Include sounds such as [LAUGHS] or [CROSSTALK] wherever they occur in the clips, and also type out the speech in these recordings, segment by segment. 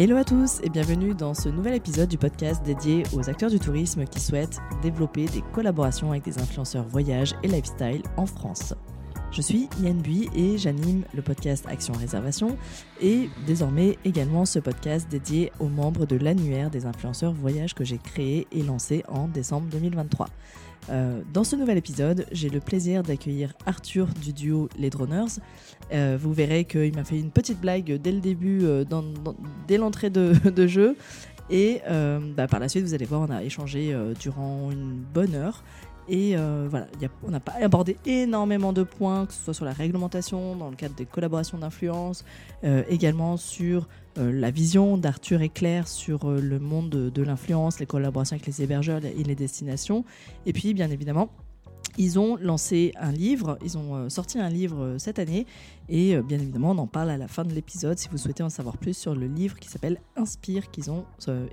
Hello à tous et bienvenue dans ce nouvel épisode du podcast dédié aux acteurs du tourisme qui souhaitent développer des collaborations avec des influenceurs voyage et lifestyle en France. Je suis Yann Bui et j'anime le podcast Action Réservation et désormais également ce podcast dédié aux membres de l'annuaire des influenceurs voyage que j'ai créé et lancé en décembre 2023. Euh, dans ce nouvel épisode, j'ai le plaisir d'accueillir Arthur du duo Les Droners. Euh, vous verrez qu'il m'a fait une petite blague dès le début, euh, dès l'entrée de, [LAUGHS] jeu. Et bah, par la suite, vous allez voir, on a échangé durant une bonne heure. Et voilà, on n'a pas abordé énormément de points, que ce soit sur la réglementation, dans le cadre des collaborations d'influence, également sur la vision d'Arthur est claire sur euh, le monde de, l'influence, les collaborations avec les hébergeurs et les destinations. Et puis, bien évidemment, ils ont lancé un livre, ils ont euh, sorti un livre cette année et bien évidemment on en parle à la fin de l'épisode si vous souhaitez en savoir plus sur le livre qui s'appelle Inspire qu'ils ont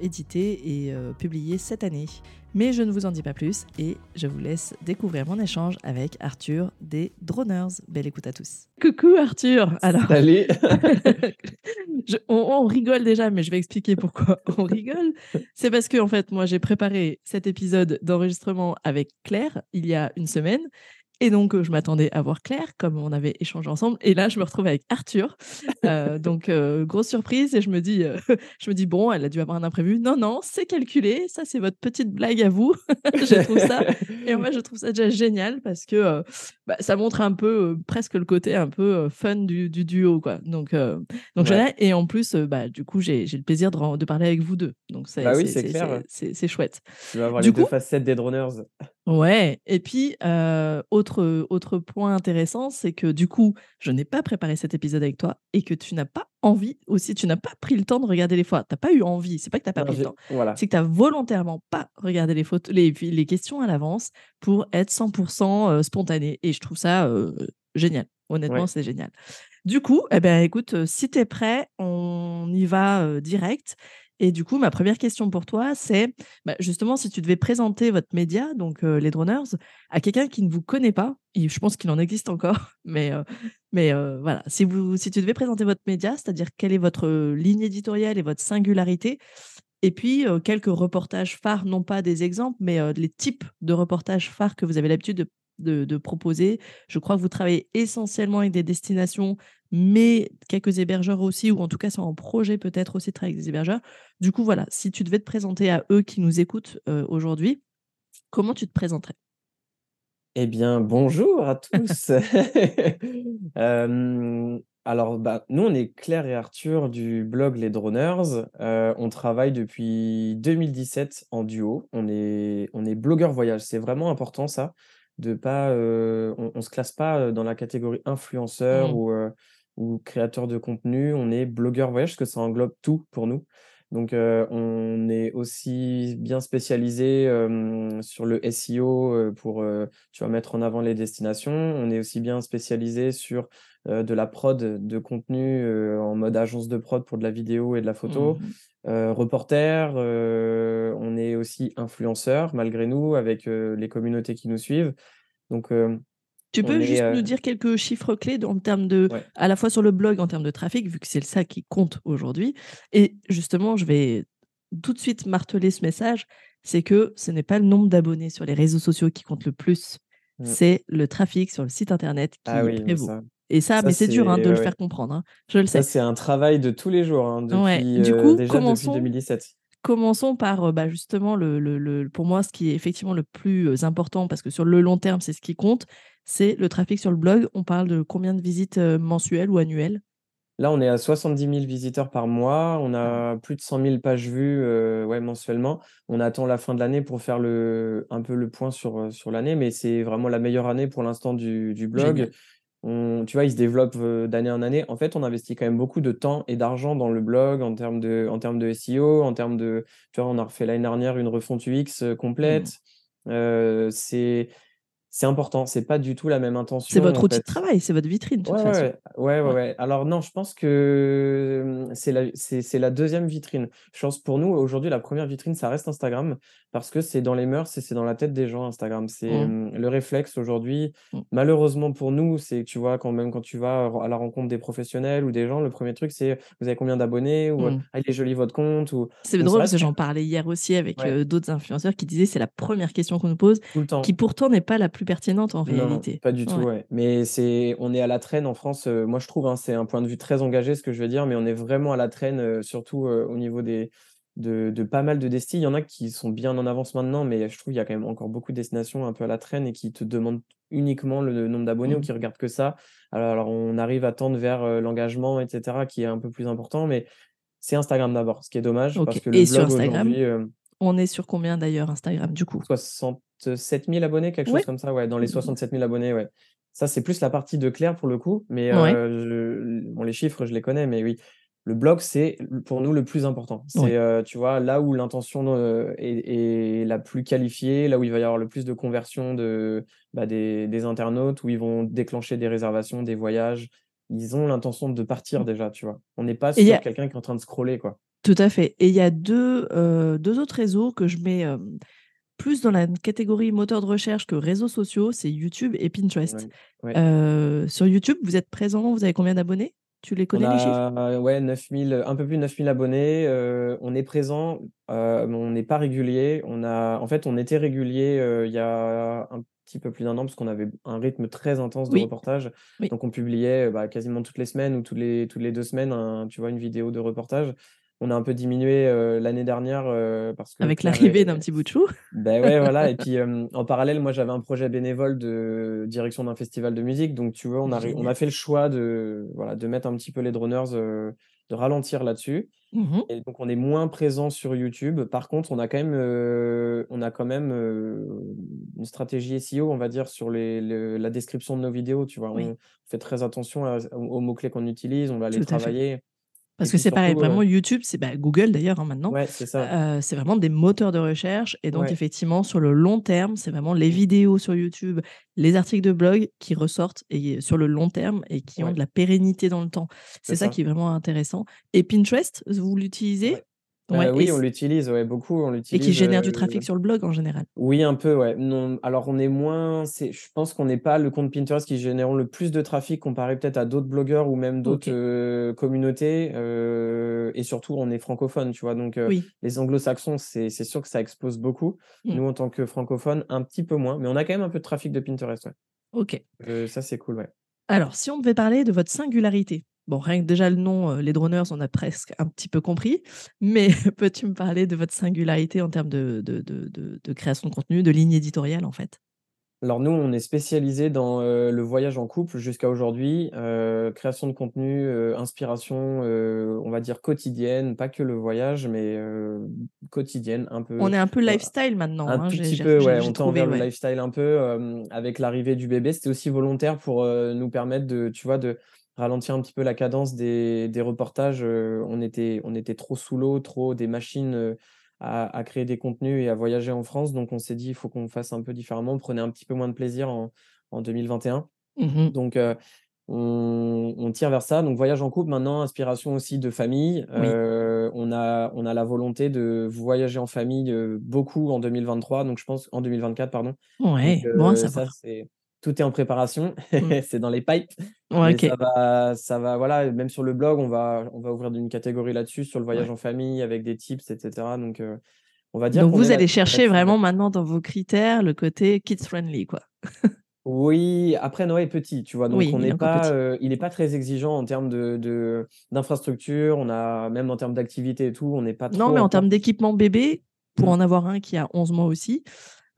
édité et publié cette année. Mais je ne vous en dis pas plus et je vous laisse découvrir mon échange avec Arthur des Droners. Belle écoute à tous. Coucou Arthur. Alors, Salut. [LAUGHS] on, rigole déjà, mais je vais expliquer pourquoi on rigole. C'est parce que en fait, moi, j'ai préparé cet épisode d'enregistrement avec Claire il y a une semaine et donc, euh, je m'attendais à voir Claire, comme on avait échangé ensemble. Et là, je me retrouve avec Arthur. Euh, [LAUGHS] donc, euh, grosse surprise. Et je me dis, [LAUGHS] je me dis, bon, elle a dû avoir un imprévu. Non, non, c'est calculé. Ça, c'est votre petite blague à vous. [LAUGHS] je trouve ça. Et moi, je trouve ça déjà génial parce que bah, ça montre un peu, presque le côté un peu fun du, duo, quoi. Donc, donc Et en plus, bah, du coup, j'ai le plaisir de, de, parler avec vous deux. Donc, c'est bah oui, chouette. Tu vas avoir les deux facettes des droners. Ouais, et puis autre, autre point intéressant, c'est que du coup, je n'ai pas préparé cet épisode avec toi et que tu n'as pas envie aussi, tu n'as pas pris le temps de regarder les fois. Tu n'as pas eu envie, c'est pas que tu n'as pas pris le temps. C'est que tu n'as volontairement pas regardé les, photos, les, les questions à l'avance pour être 100% spontané. Et je trouve ça génial. Honnêtement, c'est génial. Du coup, eh ben, écoute, si tu es prêt, on y va direct. Et du coup, ma première question pour toi, c'est bah, justement si tu devais présenter votre média, donc les Droners, à quelqu'un qui ne vous connaît pas, et je pense qu'il en existe encore, [LAUGHS] mais, mais voilà, si, vous, si tu devais présenter votre média, c'est-à-dire quelle est votre ligne éditoriale et votre singularité, et puis quelques reportages phares, non pas des exemples, mais les types de reportages phares que vous avez l'habitude de de, proposer. Je crois que vous travaillez essentiellement avec des destinations, mais quelques hébergeurs aussi, ou en tout cas c'est en projet peut-être aussi de travailler avec des hébergeurs. Du coup, voilà, si tu devais te présenter à eux qui nous écoutent euh, aujourd'hui, comment tu te présenterais? Eh bien, bonjour à tous. [LAUGHS] [LAUGHS] Euh, alors, bah, nous, on est Claire et Arthur du blog Les Droners. Euh, on travaille depuis 2017 en duo. On est, on est blogueur voyage. C'est vraiment important ça de pas, on, ne se classe pas dans la catégorie influenceur mmh. ou, créateur de contenu. On est blogueur voyage parce que ça englobe tout pour nous. Donc, on est aussi bien spécialisé sur le SEO pour tu vas mettre en avant les destinations. On est aussi bien spécialisé sur de la prod de contenu en mode agence de prod pour de la vidéo et de la photo. Mmh reporter, on est aussi influenceur malgré nous avec les communautés qui nous suivent. Donc, tu peux juste nous dire quelques chiffres clés en termes de, à la fois sur le blog en termes de trafic, vu que c'est ça qui compte aujourd'hui. Et justement, je vais tout de suite marteler ce message, c'est que ce n'est pas le nombre d'abonnés sur les réseaux sociaux qui compte le plus, mmh. c'est le trafic sur le site internet qui ah oui, prévaut. Et ça, mais c'est dur hein, de le faire comprendre. Hein. Je le sais. c'est un travail de tous les jours, hein, depuis, du coup, déjà depuis 2017. Commençons par bah, justement, le, le, pour moi, ce qui est effectivement le plus important, parce que sur le long terme, c'est ce qui compte, c'est le trafic sur le blog. On parle de combien de visites mensuelles ou annuelles? Là, on est à 70 000 visiteurs par mois. On a plus de 100 000 pages vues ouais, mensuellement. On attend la fin de l'année pour faire le, un peu le point sur, sur l'année, mais c'est vraiment la meilleure année pour l'instant du, du blog tu vois, il se développe d'année en année. En fait, on investit quand même beaucoup de temps et d'argent dans le blog en termes de, en termes de SEO, en termes de, tu vois, on a refait l'année dernière une refonte UX complète. Mmh. c'est c'est important, c'est pas du tout la même C'est intention, votre en outil de travail, c'est votre vitrine, de toute Ouais, façon. ouais, ouais, ouais, Ouais. ouais. Alors non, je pense que, mmh, c'est la c'est c'est la 2e vitrine. Je pense pour nous, aujourd'hui, la 1re vitrine, ça reste Instagram parce que c'est dans les mœurs et c'est dans la tête des gens, Instagram. C'est, Mmh. mmh, le réflexe aujourd'hui. Mmh. Malheureusement pour nous, c'est tu vois, quand même quand tu vas à la rencontre des professionnels ou des gens, le 1er truc, c'est: «Vous avez combien d'abonnés?» ou Mmh. «Ah, il est joli votre compte» ou C'est c'est drôle parce que j'en parlais hier aussi avec, Ouais. heu, d'autres influenceurs qui disaient: «C'est la 1re question qu'on nous pose», Tout le qui temps. pourtant n'est pas la plus pertinente en Non, réalité. pas du tout, Ouais. ouais. Mais c'est on est à la traîne en France, heu, moi je trouve, hein, c'est un point de vue très engagé ce que je veux dire, mais on est vraiment à la traîne, heu, surtout, heu, au niveau des de de pas mal de desti. Il y en a qui sont bien en avance maintenant, mais je trouve il y a quand même encore beaucoup de destinations un peu à la traîne et qui te demandent uniquement le nombre d'abonnés ou Mmh. qui regardent que ça. Alors alors on arrive à tendre vers, l'engagement et cetera qui est un peu plus important, mais c'est Instagram d'abord, ce qui est dommage parce que le et sur blog Instagram, aujourd'hui, hem on est sur combien d'ailleurs Instagram, du coup? 67 000 abonnés, quelque chose comme ça, ouais, dans les Mmh. 67 000 abonnés, ouais. Ça, c'est plus la partie de Claire pour le coup, mais Ouais. heu, je bon les chiffres, je les connais, mais oui. Le blog, c'est pour nous le plus important. Ouais. C'est, heu, tu vois, là où l'intention, heu, est est la plus qualifiée, là où il va y avoir le plus de conversion de, bah, des des internautes, où ils vont déclencher des réservations, des voyages. Ils ont l'intention de partir Mmh. déjà, tu vois? On n'est pas sur a quelqu'un qui est en train de scroller, quoi. Tout à fait et il y a 2, heu, 2 autres réseaux que je mets, plus dans la catégorie moteur de recherche que réseaux sociaux, c'est YouTube et Pinterest. Ouais, ouais. Heu, sur YouTube, vous êtes présent, vous avez combien d'abonnés? Tu les On connais les chiffres? ouais, 9 000, un peu plus de 9 000 abonnés, heu, on est présent, heu, mais on n'est pas régulier. On a en fait, on était régulier, il y a un petit peu plus d'1 an parce qu'on avait un rythme très intense de Oui. reportage. Oui. Donc on publiait, bah, quasiment toutes les semaines ou toutes les toutes les 2 semaines un tu vois, une vidéo de reportage. On a un peu diminué, heu, l'année dernière, heu, parce que Avec l'arrivée d'un petit bout de chou. beh, ouais, voilà et [LAUGHS] puis, en parallèle, moi, j'avais un projet bénévole de direction d'un festival de musique, donc tu vois, on a on a fait le choix de, voilà, de mettre un petit peu les droners, heu, de ralentir là-dessus Mmh mh. et donc on est moins présent sur YouTube. Par contre, on a quand même, on a quand même, une stratégie SEO, on va dire, sur les le la description de nos vidéos, tu vois? Oui. On fait très attention à aux aux mots-clés qu'on utilise, on va les Tout à et Parce que c'est pareil, vraiment heu YouTube, c'est, bah, Google d'ailleurs, hein, maintenant, Ouais, c'est ça. heu, c'est vraiment des moteurs de recherche et donc Ouais. effectivement, sur le long terme, c'est vraiment les vidéos sur YouTube, les articles de blog qui ressortent et sur le long terme et qui ont de la pérennité dans le temps. C'est C'est ça ça. qui est vraiment intéressant et Pinterest, vous l'utilisez? Ouais. Et oui, on l'utilise, ouais, beaucoup, on et qui l'utilise, génère heu du trafic sur le blog, en général? oui, un peu, ouais. Non, alors on est moins c'est je pense qu'on n'est pas le compte Pinterest qui générons le plus de trafic comparé peut-être à d'autres blogueurs ou même d'autres, heu, communautés, heu et surtout, on est francophone, tu vois? Donc Oui. les anglo-saxons, c'est sûr que ça explose beaucoup. Mmh. Nous, en tant que francophones, un petit peu moins, mais on a quand même un peu de trafic de Pinterest, ouais. OK. Ça, c'est cool, ouais. Alors, si on devait parler de votre singularité, bon, rien que déjà le nom, heu, les droners, on a presque un petit peu compris, mais [LAUGHS] peux-tu me parler de votre singularité en termes de de de création de contenu, de ligne éditoriale, en fait? Alors nous, on est spécialisés dans, heu, le voyage en couple jusqu'à aujourd'hui, heu, création de contenu, inspiration, on va dire quotidienne, pas que le voyage, mais quotidienne un On peu, est un peu lifestyle maintenant, un hein, tout petit peu, ouais, on tend vers le ouais. lifestyle un peu, avec l'arrivée du bébé. C'était aussi volontaire pour, nous permettre de, tu vois, de ralentir un petit peu la cadence des des reportages, heu, on était on était trop sous l'eau, trop des machines, heu, à à créer des contenus et à voyager en France, donc on s'est dit: «Il faut qu'on fasse un peu différemment». On prenait un petit peu moins de plaisir en en 2021, Mmh mh. donc heu, on on tire vers ça, donc voyage en couple, maintenant inspiration aussi de famille, Oui. on a on a la volonté de voyager en famille, beaucoup en 2023, donc je pense en 2024 pardon, donc Ouais, bon ça, savoir. c'est tout est en préparation, Mmh. [LAUGHS] c'est dans les pipes, Ouais, ça va ça va, voilà, même sur le blog, on va on va ouvrir une catégorie là-dessus, sur le Ouais. voyage en famille avec des tips et cetera, donc heu, on va dire Donc vous allez chercher vraiment maintenant dans vos critères le côté kids friendly, quoi? Oui, après Noah est petit, tu vois? Donc Oui, on il n'est pas, heu, il est pas très exigeant en termes de d'infrastructures, on a même en termes d'activités et tout, on n'est pas Non, trop mais en termes d'équipement bébé, pour Mmh. en avoir un qui a 11 mois aussi,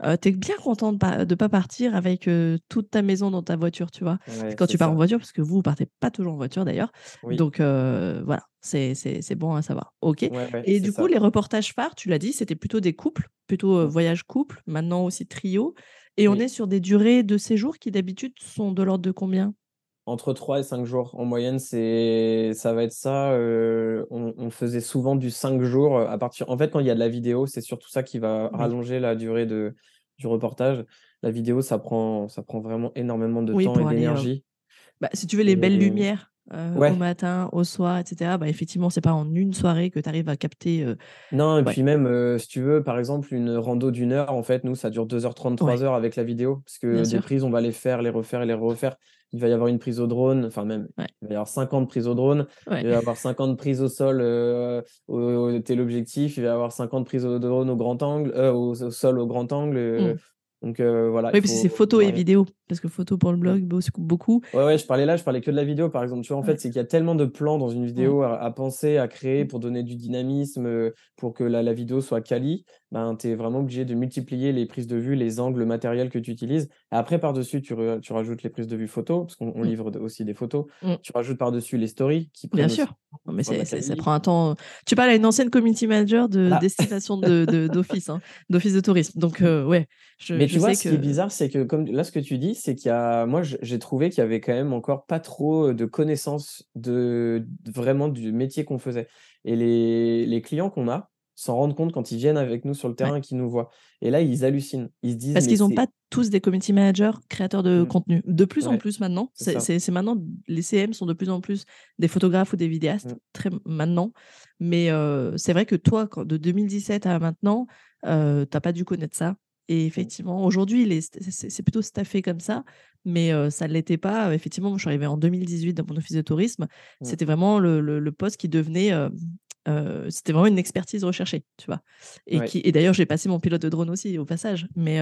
heu, tu es bien content de pas de pas partir avec, heu, toute ta maison dans ta voiture, tu vois? Ouais, Quand tu pars en voiture, parce que vous, vous partez pas toujours en voiture d'ailleurs, Oui. donc heu, voilà, c'est bon à savoir. OK Ouais, ouais, et du coup, ça. les reportages phares, tu l'as dit, c'était plutôt des couples, plutôt, heu, Mmh. voyage couple, maintenant aussi trio et on est sur des durées de séjour qui d'habitude sont de l'ordre de combien? Entre 3 et 5 jours. En moyenne, c'est ça va être ça, heu, on on faisait souvent du 5 jours, heu, à partir en fait, quand il y a de la vidéo, c'est surtout ça qui va Oui. rallonger la durée de du reportage. la vidéo, ça prend, ça prend vraiment énormément de Oui, temps et heu, d'énergie. bah, si tu veux les belles lumières, heu, au matin, au soir, et cetera, bah, effectivement, c'est pas en une soirée que tu arrives à capter, Non et ouais. puis même, si tu veux, par exemple, une rando d'1 heure, en fait, nous, ça dure 2 heures 30, 3 Ouais. heures avec la vidéo. Parce Bien que des sûr. prises, on va les faire, les refaire et les refaire. Il va y avoir une prise au drone, enfin même, Ouais. il va y avoir 50 prises au drone, Ouais. il va y avoir 50 prises au sol, heu, au au il va y avoir 50 prises au drone au grand angle, heu, au au sol au grand angle, heu, Mmh. Donc heu, voilà, il Oui, parce que c'est photo et vidéo, parce que photo pour le blog, beaucoup. Ouais, ouais, je parlais là, je parlais que de la vidéo, par exemple. Tu vois, en Ouais. fait, c'est qu'il y a tellement de plans dans une vidéo à à penser, à créer pour donner du dynamisme, heu, pour que la la vidéo soit quali, ben, tu es vraiment obligé de multiplier les prises de vue, les angles, le matériel que tu utilises. Après, par-dessus, tu tu rajoutes les prises de vue photos, parce qu'on on Mmh. livre aussi des photos. Mmh. Tu rajoutes par-dessus les stories qui Bien prennent aussi sûr. Non, mais c'est ça prend un temps, tu parles à une ancienne community manager de Voilà. destination de de [LAUGHS] d'office, hein, d'office de tourisme. Donc heu, ouais, je Mais je tu vois, sais ce qui est que bizarre, c'est que comme là, ce que tu dis, c'est qu'il y a moi, j'ai trouvé qu'il y avait quand même encore pas trop, heu, de connaissances de vraiment du métier qu'on faisait et les les clients qu'on a s'en rendent compte quand ils viennent avec nous sur le Ouais. terrain et qu'ils nous voient et là, ils hallucinent. Ils se disent: Parce «Mais qu'ils ont c'est» pas tous des community managers, créateurs de Mmh. contenu. De plus en plus maintenant, c'est maintenant les CM sont de plus en plus des photographes ou des vidéastes, Mmh. très maintenant. Mais c'est vrai que toi, quand de 2017 à maintenant, heu, tu as pas dû connaître ça et Mmh. effectivement, aujourd'hui, c'est plutôt staffé comme ça, mais ça l'était pas. Effectivement, moi, je suis arrivée en 2018 dans mon office de tourisme. Mmh. C'était vraiment le le le poste qui devenait, c'était vraiment une expertise recherchée, tu vois? Et Ouais. qui et d'ailleurs, j'ai passé mon pilote de drone aussi, au passage. Mais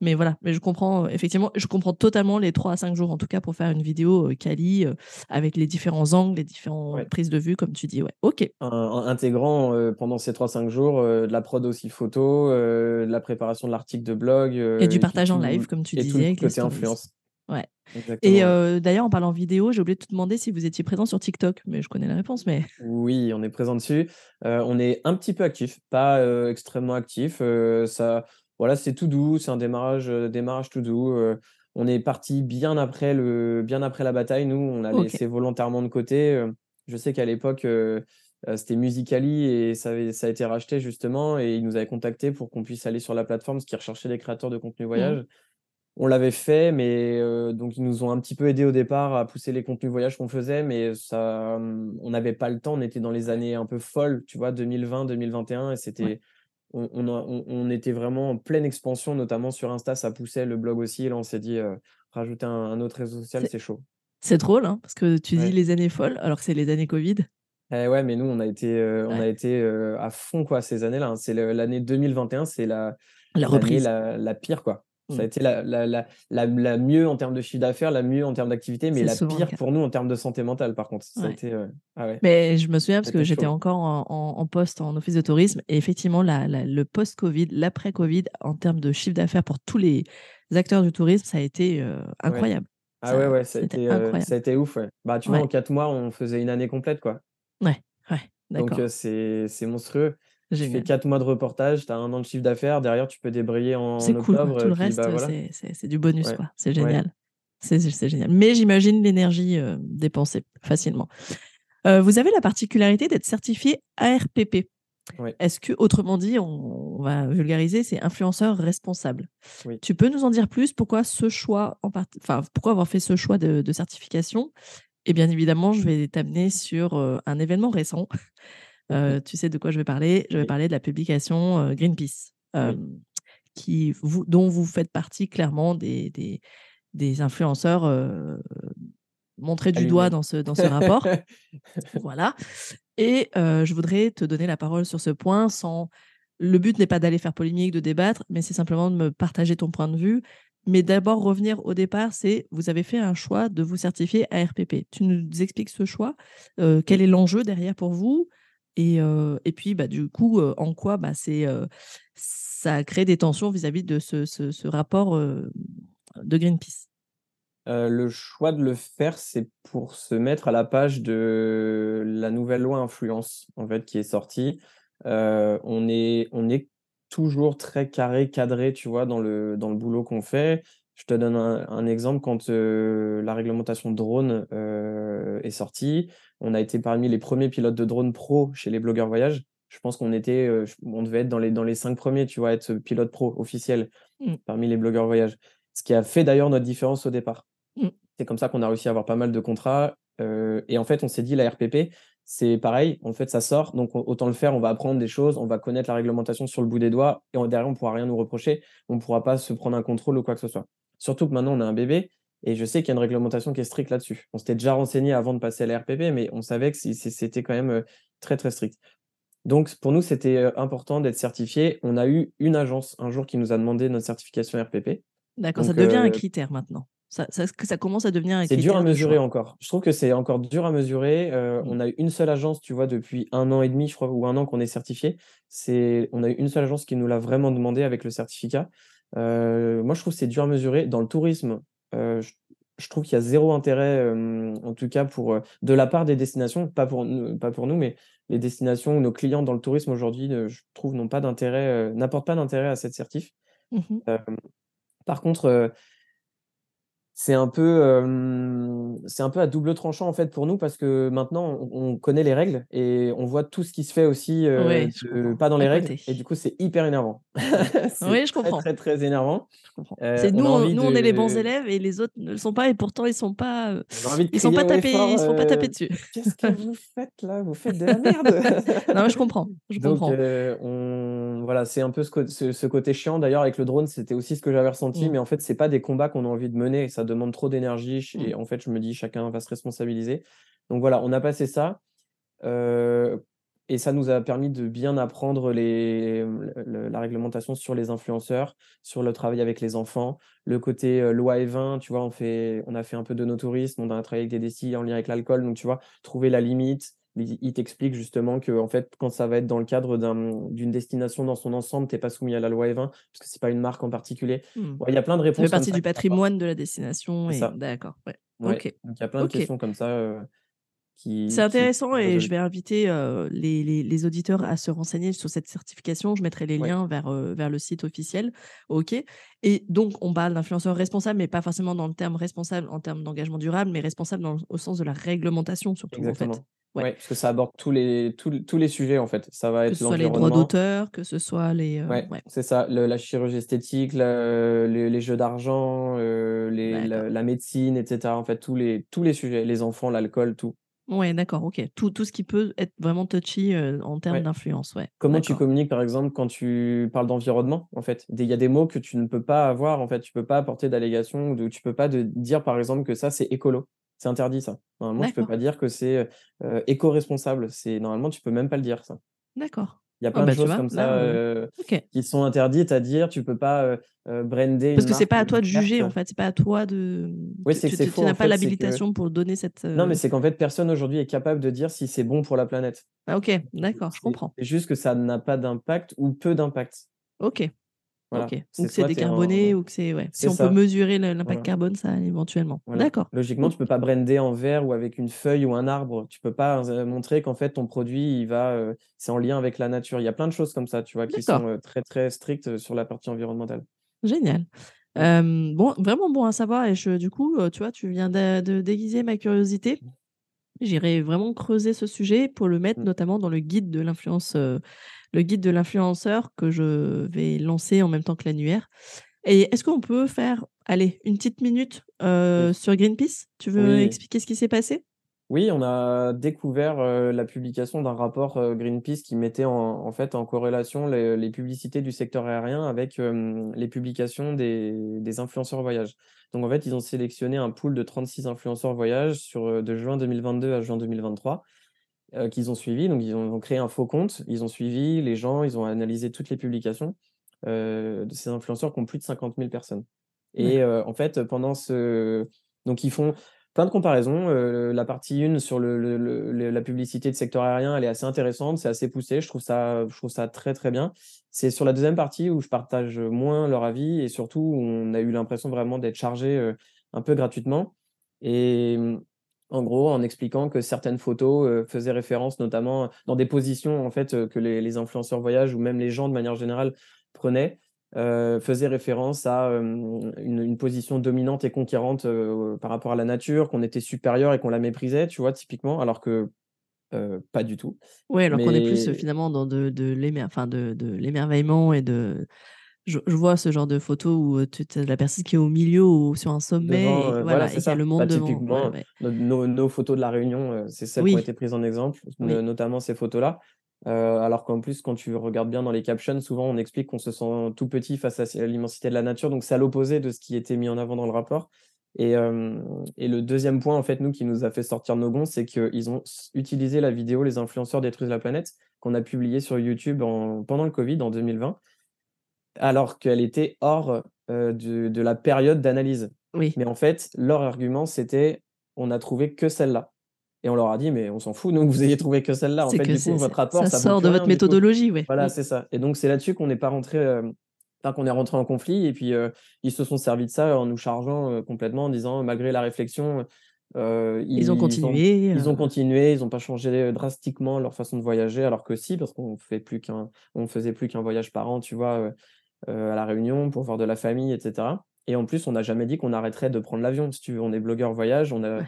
mais voilà, mais je comprends, effectivement, je comprends totalement les 3 à 5 jours, en tout cas, pour faire une vidéo, quali, avec les différents angles, les différentes Ouais. prises de vue, comme tu dis, ouais. OK. In intégrant, pendant ces 3-5 jours, heu, de la prod aussi photo, de la préparation de l'article de blog, Et du et partage en tout live, comme tu et tout disais, le avec les côté influence. Ouais et Exactement, d'ailleurs, en parlant vidéo, j'ai oublié de te demander si vous étiez présent sur TikTok, mais je connais la réponse, mais [LAUGHS] Oui, on est présent dessus. On est un petit peu actifs, pas, extrêmement actifs, heu, ça voilà, c'est tout doux, c'est un démarrage, démarrage tout doux. On est partis bien après le bien après la bataille. Nous, on l'a OK. laissé volontairement de côté. Je sais qu'à l'époque, c'était Musical.ly et ça avait ça a été racheté, justement et ils nous avaient contactés pour qu'on puisse aller sur la plateforme, parce qu'ils recherchaient des créateurs de contenu Mmh. On l'avait fait, mais heu, donc ils nous ont un petit peu aidés au départ à pousser les contenus voyage qu'on faisait, mais ça, mmh, on n'avait pas le temps. On était dans les années un peu folles, tu vois? 2020-2021 et Ouais. c'était on on a on on était vraiment en pleine expansion, notamment sur Insta, ça poussait, le blog aussi et là, on s'est dit, heu: «Rajouter un un autre réseau social, C'est chaud». c'est drôle, hein, parce que tu dis Ouais. les années folles, alors que c'est les années covid. Et ouais, mais nous, on a été, heu, on a été, à fond, quoi, ces années-là, hein. C'est l'année 2021, c'est la La reprise. la la pire, quoi. Ça a été la la la la mieux en termes de chiffre d'affaires, la mieux en termes d'activité, mais la pire pour nous en termes de santé mentale, par contre. Ça a été, ah ouais, Mais je me souviens parce que j'étais encore en en en poste en office de tourisme et effectivement, le post-covid, l'après-covid, en termes de chiffre d'affaires pour tous les acteurs du tourisme, ça a été, Ouais. incroyable. Ah ouais, Ça ouais, ça a ça a été incroyable. ça a été ouf, ouais. Bah, tu vois, en 4 mois, on faisait une année complète, quoi. Ouais, ouais, Donc c'est c'est monstrueux. Tu fais Génial. 4 mois de reportage, tu as 1 an de chiffre d'affaires, derrière, tu peux débrayer en C'est cool, octobre Tout le puis, bah, reste, voilà. c'est du bonus, Ouais, quoi. C'est génial. C'est génial. Mais j'imagine l'énergie, heu, dépensée facilement. Heu, vous avez la particularité d'être certifié ARPP. Est-ce que autrement dit, on on va vulgariser, c'est influenceur responsable? Oui. Tu peux nous en dire plus? Pourquoi ce choix en part enfin, pourquoi avoir fait ce choix de de certification? Et bien évidemment, je vais t'amener sur, heu, un événement récent. Mmh tu sais de quoi je vais parler? Je vais parler de la publication, Greenpeace, qui vous dont vous faites partie clairement des des des influenceurs, montrés du doigt dans ce dans ce rapport. [LAUGHS] Voilà et je voudrais te donner la parole sur ce point sans le but n'est pas d'aller faire polémique, de débattre, mais c'est simplement de me partager ton point de vue. Mais d'abord revenir au départ, c'est vous avez fait un choix de vous certifier ARPP. Tu nous expliques ce choix? Quel est l'enjeu derrière pour vous? Et et puis, bah, du coup, en quoi, bah, c'est, ça a créé des tensions vis-à-vis de ce ce rapport, de Greenpeace? Le choix de le faire, c'est pour se mettre à la page de la nouvelle loi influence, en fait, qui est sortie. On est on est toujours très carré, cadré, tu vois, dans le dans le boulot qu'on fait. Je te donne un un exemple, quand, la réglementation drone, est sortie, on a été parmi les 1ers pilotes de drone pro chez les blogueurs voyage. Je pense qu'on était, on devait être dans les, dans les cinq premiers, tu vois, être pilote pro officiel mmh. parmi les blogueurs voyage. Ce qui a fait d'ailleurs notre différence au départ. Mmh. C'est comme ça qu'on a réussi à avoir pas mal de contrats. et en fait, on s'est dit, la RPP, c'est pareil, en fait, ça sort, donc autant le faire, on va apprendre des choses, on va connaître la réglementation sur le bout des doigts, et derrière, on ne pourra rien nous reprocher, on ne pourra pas se prendre un contrôle ou quoi que ce soit. Surtout que maintenant, on a un bébé, et je sais qu'il y a une réglementation qui est stricte là-dessus. On s'était déjà renseigné avant de passer à la RPP, mais on savait que c'était quand même très, très strict. Donc, pour nous, c'était important d'être certifié. On a eu une agence un jour qui nous a demandé notre certification RPP. D'accord, ça devient un critère maintenant. Ça, ça, commence à devenir un C'est dur à mesurer encore. Je trouve que c'est encore dur à mesurer. Mmh. On a eu une seule agence, tu vois, depuis un an et demi, je crois, ou un an qu'on est certifié. C'est, on a eu une seule agence qui nous l'a vraiment demandé avec le certificat. Moi, je trouve que c'est dur à mesurer. Dans le tourisme, je, trouve qu'il y a zéro intérêt, en tout cas pour de la part des destinations, pas pour nous, pas pour nous, mais les destinations ou nos clients dans le tourisme aujourd'hui, je trouve, n'ont pas d'intérêt, n'apportent pas d'intérêt à cette certif. Mmh par contre, c'est un peu c'est un peu à double tranchant en fait pour nous parce que maintenant on, connaît les règles et on voit tout ce qui se fait aussi pas dans les règles et du coup c'est hyper énervant. [LAUGHS] oui, je comprends. Très très, énervant. c'est nous, on, nous on est les bons élèves et les autres ne le sont pas et pourtant ils sont pas ils sont pas tapés ils sont pas tapés dessus. Qu'est-ce que vous [LAUGHS] faites là? Vous faites de la merde. non, je comprends. Je Donc, comprends. on voilà, c'est un peu ce, ce, côté chiant d'ailleurs avec le drone, c'était aussi ce que j'avais ressenti mmh. mais en fait c'est pas des combats qu'on a envie de mener, ça demande trop d'énergie. Mmh. Et en fait, je me dis, chacun va se responsabiliser. Donc voilà, on a passé ça. et ça nous a permis de bien apprendre les, la réglementation sur les influenceurs, sur le travail avec les enfants, le côté loi et vin, tu vois, on, fait, on a fait un peu de no tourisme, on a travaillé avec des décis en lien avec l'alcool, donc tu vois, trouver la limite, il t'explique justement que en fait, quand ça va être dans le cadre d'une destination dans son ensemble, tu n'es pas soumis à la loi E20 parce que c'est pas une marque en particulier. Mmh. il y a plein de réponses. Ça fait partie du patrimoine de la destination. D'accord. il y a plein de questions comme ça. Euh, c'est intéressant et je vais inviter les, les, auditeurs à se renseigner sur cette certification. Je mettrai les liens vers, vers le site officiel. OK. Et donc, on parle d'influenceurs responsables, mais pas forcément dans le terme responsable en termes d'engagement durable, mais responsable au sens de la réglementation surtout. En fait. Ouais. parce que ça aborde tous les, tous, tous, les sujets en fait. Ça va être que ce soit les droits d'auteur, que ce soit les. ouais, c'est ça, la chirurgie esthétique, les, jeux d'argent, la, la, médecine, etc. En fait, tous les, tous les sujets, les enfants, l'alcool, tout. Ouais, d'accord, ok. Tout, tout ce qui peut être vraiment touchy en termes d'influence, ouais. Comment tu communiques, par exemple, quand tu parles d'environnement, en fait? Il y a des mots que tu ne peux pas avoir, en fait. Tu peux pas apporter d'allégations ou tu peux pas de dire, par exemple, que ça, c'est écolo. C'est interdit, ça. Normalement, tu peux pas dire que c'est éco-responsable. C'est Normalement, tu peux même pas le dire, ça. D'accord. Il y a ah plein de bah, choses comme ça qui sont interdites à dire. Tu peux pas brander. Parce que c'est pas à toi de juger, en fait. C'est pas à toi de. Oui, c'est c'est Tu n'as pas l'habilitation pour donner cette. Non, mais c'est qu'en fait, personne aujourd'hui est capable de dire si c'est bon pour la planète. Ah, ok, d'accord, je comprends. C'est juste que ça n'a pas d'impact ou peu d'impact. Ok. Ok. Donc c'est décarboné ou que c'est ouais. Si on peut mesurer l'impact carbone, ça éventuellement. D'accord. Logiquement, tu peux pas brander en verre ou avec une feuille ou un arbre. Tu peux pas euh, montrer qu'en fait ton produit, il va, euh, c'est en lien avec la nature. Il y a plein de choses comme ça, tu vois, qui sont euh, très très strictes sur la partie environnementale. Génial. bon, vraiment bon à savoir. Et je, du coup, tu vois, tu viens de, déguiser ma curiosité. J'irai vraiment creuser ce sujet pour le mettre mmh. notamment dans le guide de l'influence le guide de l'influenceur que je vais lancer en même temps que l'annuaire. Et est-ce qu'on peut faire, allez, une petite minute sur Greenpeace? Tu veux expliquer ce qui s'est passé? Oui, on a découvert la publication d'un rapport Greenpeace qui mettait en, fait en corrélation les, publicités du secteur aérien avec les publications des, des, influenceurs voyage. Donc en fait, ils ont sélectionné un pool de 36 influenceurs voyage sur, de juin 2022 à juin 2023 euh, qu'ils ont suivi. Donc, ils ont, créé un faux compte, ils ont suivi les gens, ils ont analysé toutes les publications euh, de ces influenceurs qui ont plus de 50 000 personnes. Et euh, en fait, pendant ce. Donc, ils font plein de comparaisons. la partie 1 sur le, la publicité de secteur aérien, elle est assez intéressante, c'est assez poussé. Je trouve ça, je trouve ça très, très bien. C'est sur la deuxième partie où je partage moins leur avis et surtout où on a eu l'impression vraiment d'être chargé un peu gratuitement. Et en gros, en expliquant que certaines photos euh, faisaient référence notamment dans des positions en fait euh, que les, influenceurs voyage ou même les gens de manière générale prenaient, euh, faisaient référence à une, position dominante et conquérante par rapport à la nature, qu'on était supérieur et qu'on la méprisait, tu vois, typiquement, alors que pas du tout. Ouais, alors qu'on est plus, finalement dans de de l'émer enfin de de l'émerveillement et de je je vois ce genre de photos où, tu tu la personne qui est au milieu ou sur un sommet Devant, et heu, voilà, voilà c'est et ça. le Bah, monde devant. Typiquement, ouais. nos nos nos photos de la réunion, heu, c'est celles qui ont été prises en exemple, Oui. notamment ces photos-là. Alors qu'en plus, quand tu regardes bien dans les captions, souvent on explique qu'on se sent tout petit face à l'immensité de la nature, donc c'est à l'opposé de ce qui était mis en avant dans le rapport et le 2e point, en fait, nous, qui nous a fait sortir nos gonds, c'est qu'ils ont utilisé la vidéo «Les influenceurs détruisent la planète» qu'on a publiée sur YouTube en pendant le covid, en 2020 alors qu'elle était hors, heu, de de la période d'analyse. Oui. Mais en fait, leur argument, c'était: «On a trouvé que celle-là» et on leur a dit: «Mais on s'en fout, nous, que vous ayez trouvé que celle-là. En fait, du coup, votre rapport, ça sort de votre rien, du coup». méthodologie, ouais. Voilà, Mmh. c'est ça et donc c'est là-dessus qu'on n'est pas hem, enfin qu'on est rentrés en conflit et puis, heu, ils se sont servis de ça en nous chargeant, heu, complètement en disant malgré la réflexion, Ils ont ils ont continué, ils ont continué, ils ont pas changé, drastiquement leur façon de voyager alors que si, parce qu'on fait plus qu'un on faisait plus qu'un voyage par an, tu vois, à la Réunion pour voir de la famille et cetera et en plus, on n'a jamais dit qu'on arrêterait de prendre l'avion, si tu veux. On est blogueurs voyage, on a Ouais.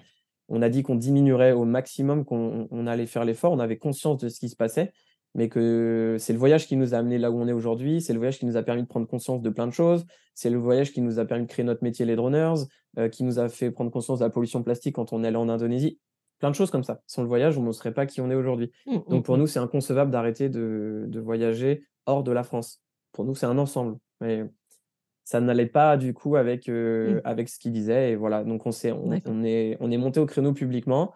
on a dit qu'on diminuerait au maximum, qu'on on allait faire l'effort. On avait conscience de ce qui se passait, mais que c'est le voyage qui nous a amenés là où on est aujourd'hui. C'est le voyage qui nous a permis de prendre conscience de plein de choses. C'est le voyage qui nous a permis de créer notre métier, les droners, heu, qui nous a fait prendre conscience de la pollution plastique quand on est allé en Indonésie. Plein de choses comme ça. Sans le voyage, on ne serait pas qui on est aujourd'hui. Mmh, mmh, Donc pour mmh. nous, c'est inconcevable d'arrêter de de voyager hors de la France. Pour nous, c'est un ensemble, mais ça n'allait pas du coup avec, heu, Mmh. avec ce qu'ils disaient et voilà. Donc on est on est montés au créneau publiquement.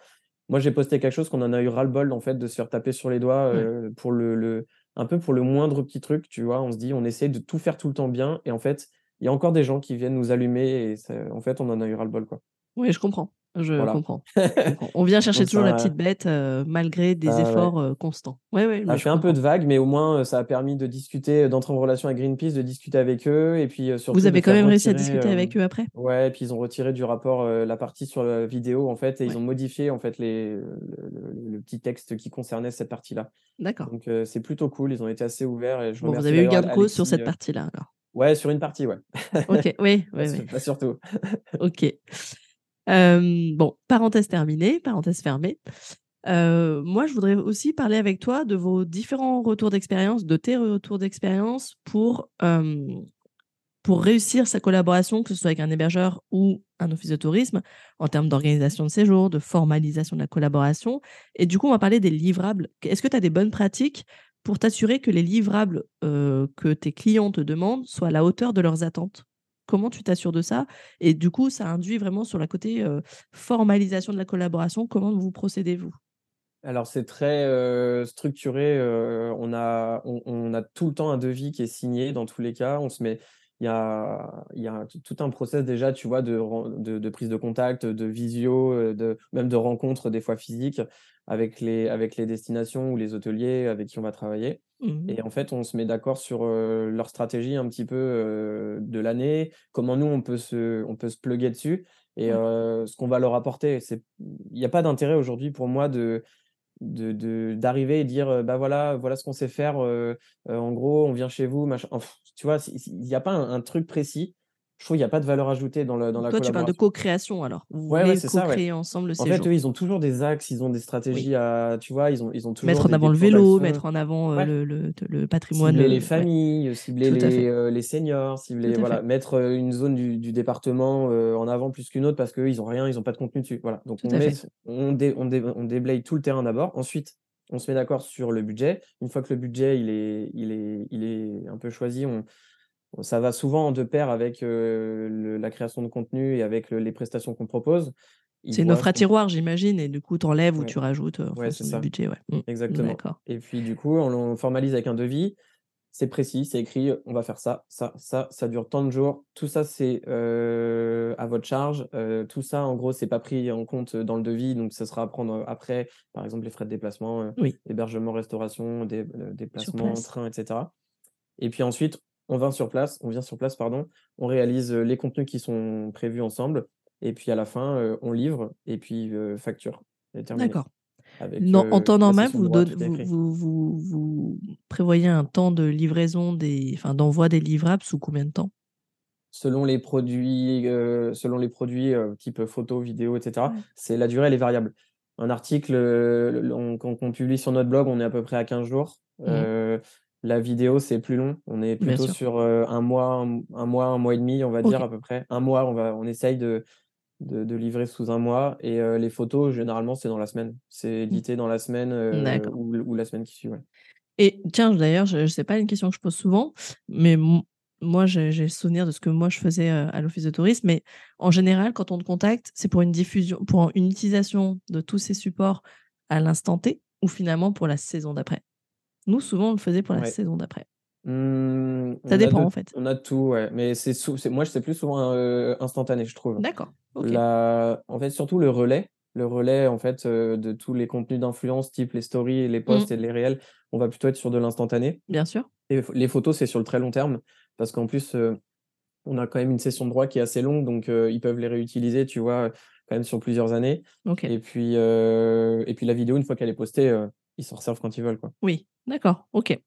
Moi, j'ai posté quelque chose qu'on en a eu ras-le-bol, en fait, de se faire taper sur les doigts, Ouais. heu, pour le le un peu pour le moindre petit truc, tu vois? On se dit: «On essaie de tout faire tout le temps bien» et en fait, il y a encore des gens qui viennent nous allumer et en fait, on en a eu ras-le-bol, quoi. Oui, je comprends, je Voilà. comprends, [LAUGHS] je comprends. On vient chercher toujours la petite bête, heu, malgré des ouais. efforts, heu, constants. Ouais, ouais, je fait un peu de vagues, mais au moins, heu, ça a permis de discuter, d'entrer en relation avec Greenpeace, de discuter avec eux et puis, Vous surtout avez quand même réussi à discuter avec eux après? ouais et puis ils ont retiré du rapport, la partie sur la vidéo, en fait et ils ont modifié, en fait, les le le le petit texte qui concernait cette partie-là. D'accord. Donc c'est plutôt cool, ils ont été assez ouverts et je Bon, vous avez eu gain de cause sur cette partie-là, alors? ouais, sur une partie, ouais. OK, oui, [LAUGHS] oui, pas sur tout. [LAUGHS] OK. Hem, bon, parenthèse terminée, parenthèse fermée. Heu, moi, je voudrais aussi parler avec toi de vos différents retours d'expérience, de tes retours d'expérience pour, hem, pour réussir sa collaboration, que ce soit avec un hébergeur ou un office de tourisme, en termes d'organisation de séjour, de formalisation de la collaboration et du coup, on va parler des livrables. Est-ce que tu as des bonnes pratiques pour t'assurer que les livrables, que tes clients te demandent soient à la hauteur de leurs attentes? Comment tu t'assures de ça? Et du coup, ça induit vraiment sur la côté, formalisation de la collaboration, comment vous procédez, vous? Alors c'est très, structuré, on a on a tout le temps un devis qui est signé dans tous les cas. On se met il y a il y a tout un process déjà, tu vois, de de de prise de contact, de visio, heu, de même de rencontres des fois physiques avec les avec les destinations ou les hôteliers avec qui on va travailler Mmh mh. et en fait, on se met d'accord sur, heu, leur stratégie un petit peu, heu, de l'année. Comment nous on peut se on peut se plugger dessus et ce qu'on va leur apporter. Il y a pas d'intérêt aujourd'hui pour moi de de d'arriver et dire, «Bah, voilà, voilà ce qu'on sait faire, heu heu, en gros, on vient chez vous, machin». Enfin, tu vois? Il y a pas un truc précis. Je trouve il y a pas de valeur ajoutée dans le dans la Toi, tu parles de co-création alors? Vous Ouais, c'est ça, ouais. co-créer ensemble le En fait, eux, ils ont toujours des axes, ils ont des Oui. stratégies à tu vois? Ils ont ils ont toujours Mettre en avant le vélo, mettre en avant, Ouais. le le le patrimoine, Cibler les heu, ouais. familles, cibler les, heu, les seniors, cibler voilà, mettre, une zone du du département, en avant plus qu'une autre parce qu'eux, ils ont rien, ils ont pas de contenu dessus. Voilà, donc Tout on met on dé on dé on déblaye tout le terrain d'abord. Ensuite, on se met d'accord sur le budget. Une fois que le budget, il est il est il est un peu choisi, on ça va souvent de pair avec, le la création de contenu et avec le les prestations qu'on propose. C'est une offre à tiroir, j'imagine et du coup, tu enlèves ou tu rajoutes, heu, en Ouais, fonction du budget, ouais. Mmh. Exactement et puis du coup, on on formalise avec un devis. C'est précis, c'est écrit, on va faire ça, ça, ça, ça dure tant de jours. Tout ça, c'est, à votre charge. Tout ça, en gros, c'est pas pris en compte, dans le devis, donc ça sera à prendre, après. Par exemple, les frais de déplacement, Oui. hébergement, restauration, dé déplacement, place. train et cetera et puis ensuite, on vient sur place on vient sur place, pardon. On réalise, les contenus qui sont prévus ensemble et puis à la fin, on livre et puis, facture. D'accord. Non en temps normal, vous donne prévoyez un temps de livraison des enfin, d'envoi des livrables sous combien de temps? Selon les produits, selon les produits, type photo, vidéo et cetera, Ouais. c'est la durée, elle est variable. un article, quand on publie sur notre blog, on est à peu près à 15 jours. Mmh la vidéo, c'est plus long. On est plutôt sur, un mois, un mois, un mois et demi, on va dire à peu près. Un mois, on va on essaye de de livrer sous un mois et les photos, généralement, c'est dans la semaine. C'est mmh. édité dans la semaine, ou la semaine qui suit, ouais. Et tiens, d'ailleurs, je sais pas une question que je pose souvent, mais moi, j'ai le souvenir de ce que moi je faisais à l'office de tourisme, mais en général, quand on te contacte, c'est pour une diffusion, pour une utilisation de tous ces supports à l'instant T ou finalement pour la saison d'après? Nous, souvent, on le faisait pour la saison d'après. Mmh, ça dépend en fait. On a tout, ouais. Mais c'est moi, c'est plus souvent instantané, je trouve. D'accord. En fait, surtout le relais. Le relais, en fait, de tous les contenus d'influence, type les stories, les posts mmh. et les réels, on va plutôt être sur de l'instantané. Bien sûr. Et les photos, c'est sur le très long terme. Parce qu'en plus, on a quand même une session de droit qui est assez longue. Donc, ils peuvent les réutiliser, tu vois, quand même sur plusieurs années. Et, puis, et puis, la vidéo, une fois qu'elle est postée, ils s'en servent quand ils veulent. Quoi. Oui, d'accord, ok.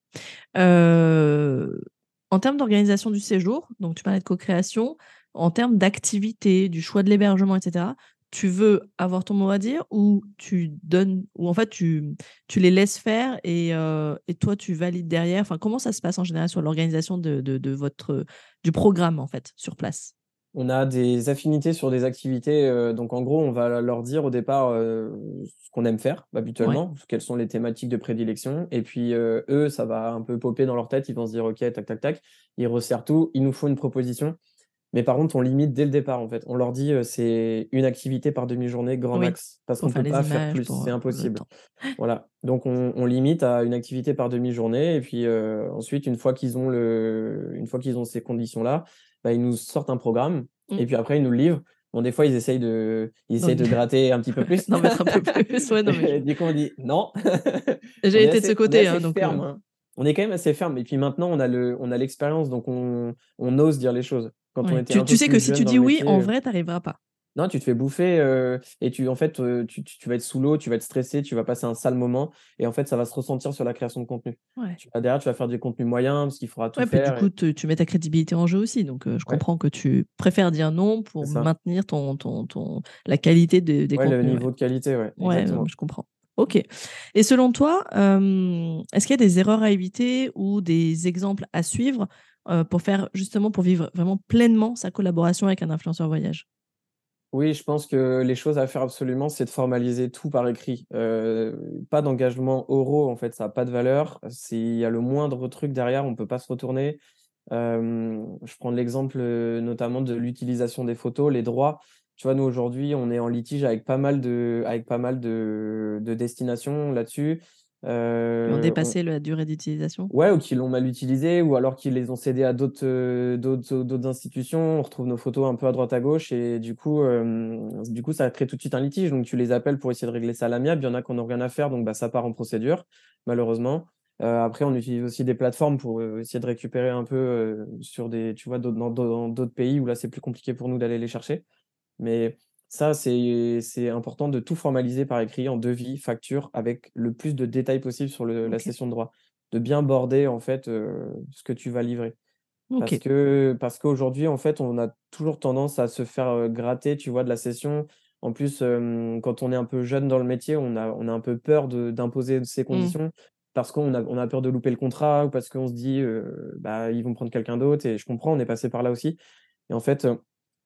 en termes d'organisation du séjour, donc tu parlais de co-création, en termes d'activité, du choix de l'hébergement, etc., tu veux avoir ton mot à dire ou tu donnes, ou en fait tu, tu les laisses faire et, et toi tu valides derrière? Enfin, comment ça se passe en général sur l'organisation de, de, votre du programme en fait sur place? On a des affinités sur des activités. Euh, donc, en gros, on va leur dire au départ euh, ce qu'on aime faire habituellement, quelles sont les thématiques de prédilection. Et puis, euh, eux, ça va un peu popper dans leur tête. Ils vont se dire, OK, tac, tac, tac. Ils resserrent tout. Il nous faut une proposition. Mais par contre, on limite dès le départ, en fait. On leur dit, c'est une activité par demi-journée, grand max. Parce qu'on ne peut pas faire plus. C'est impossible. [LAUGHS] voilà. Donc, on, limite à une activité par demi-journée. Et puis, ensuite, une fois qu'ils ont, le... une fois qu'ils ont ces conditions-là, bah, ils nous sortent un programme mmh. et puis après, ils nous le livrent. Bon, des fois, ils essayent de, ils essayent de [LAUGHS] gratter un petit peu plus. non, mettre un peu plus. Ouais, non, mais... [LAUGHS] du coup, on dit non. J'ai été de ce côté. Hein, donc, ferme, euh. hein. On est quand même assez ferme. Et puis maintenant, on a le, on a l'expérience, donc on, on ose dire les choses. Quand on était tu, tu sais que si tu dis oui, en euh vrai, tu n'arriveras pas. Non, tu te fais bouffer euh, et tu, en fait, euh, tu, tu, vas être sous l'eau, tu vas être stressé, tu vas passer un sale moment et en fait, ça va se ressentir sur la création de contenu. Tu vas derrière, tu vas faire du contenu moyen parce qu'il faudra tout faire. du coup, tu mets ta crédibilité en jeu aussi. Donc, euh, je comprends que tu préfères dire non pour maintenir ton, ton, ton, la qualité des contenus. le niveau de qualité, ouais. Ouais, je comprends. Ok. Et selon toi, est-ce qu'il y a des erreurs à éviter ou des exemples à suivre pour faire justement pour vivre vraiment pleinement sa collaboration avec un influenceur voyage oui, je pense que les choses à faire absolument, c'est de formaliser tout par écrit. Euh, pas d'engagement oraux, en fait, ça n'a pas de valeur. S'il y a le moindre truc derrière, on ne peut pas se retourner. Euh, je prends l'exemple euh, notamment de l'utilisation des photos, les droits. Tu vois, nous aujourd'hui, on est en litige avec pas mal de, avec pas mal de destinations là-dessus. Euh, qui ont dépassé la durée d'utilisation? Ouais, ou qui l'ont mal utilisé, ou alors qu'ils les ont cédés à d'autres euh, d'autres institutions. On retrouve nos photos un peu à droite à gauche, et du coup, euh, du coup, ça crée tout de suite un litige. Donc, tu les appelles pour essayer de régler ça à l'amiable. Il y en a qui n'ont rien à faire, donc bah, ça part en procédure, malheureusement. après, on utilise aussi des plateformes pour essayer de récupérer un peu sur des, tu vois, dans d'autres pays où là, c'est plus compliqué pour nous d'aller les chercher. Mais ça, c'est important de tout formaliser par écrit en devis, facture, avec le plus de détails possible sur la session de droit. De bien border, en fait, ce que tu vas livrer. Parce que parce qu'aujourd'hui, en fait, on a toujours tendance à se faire gratter, tu vois, de la session. En plus, quand on est un peu jeune dans le métier, on a, on a un peu peur d'imposer ces mmh. conditions parce qu'on a, on a peur de louper le contrat ou parce qu'on se dit, bah, ils vont prendre quelqu'un d'autre. Et je comprends, on est passé par là aussi. Et en fait,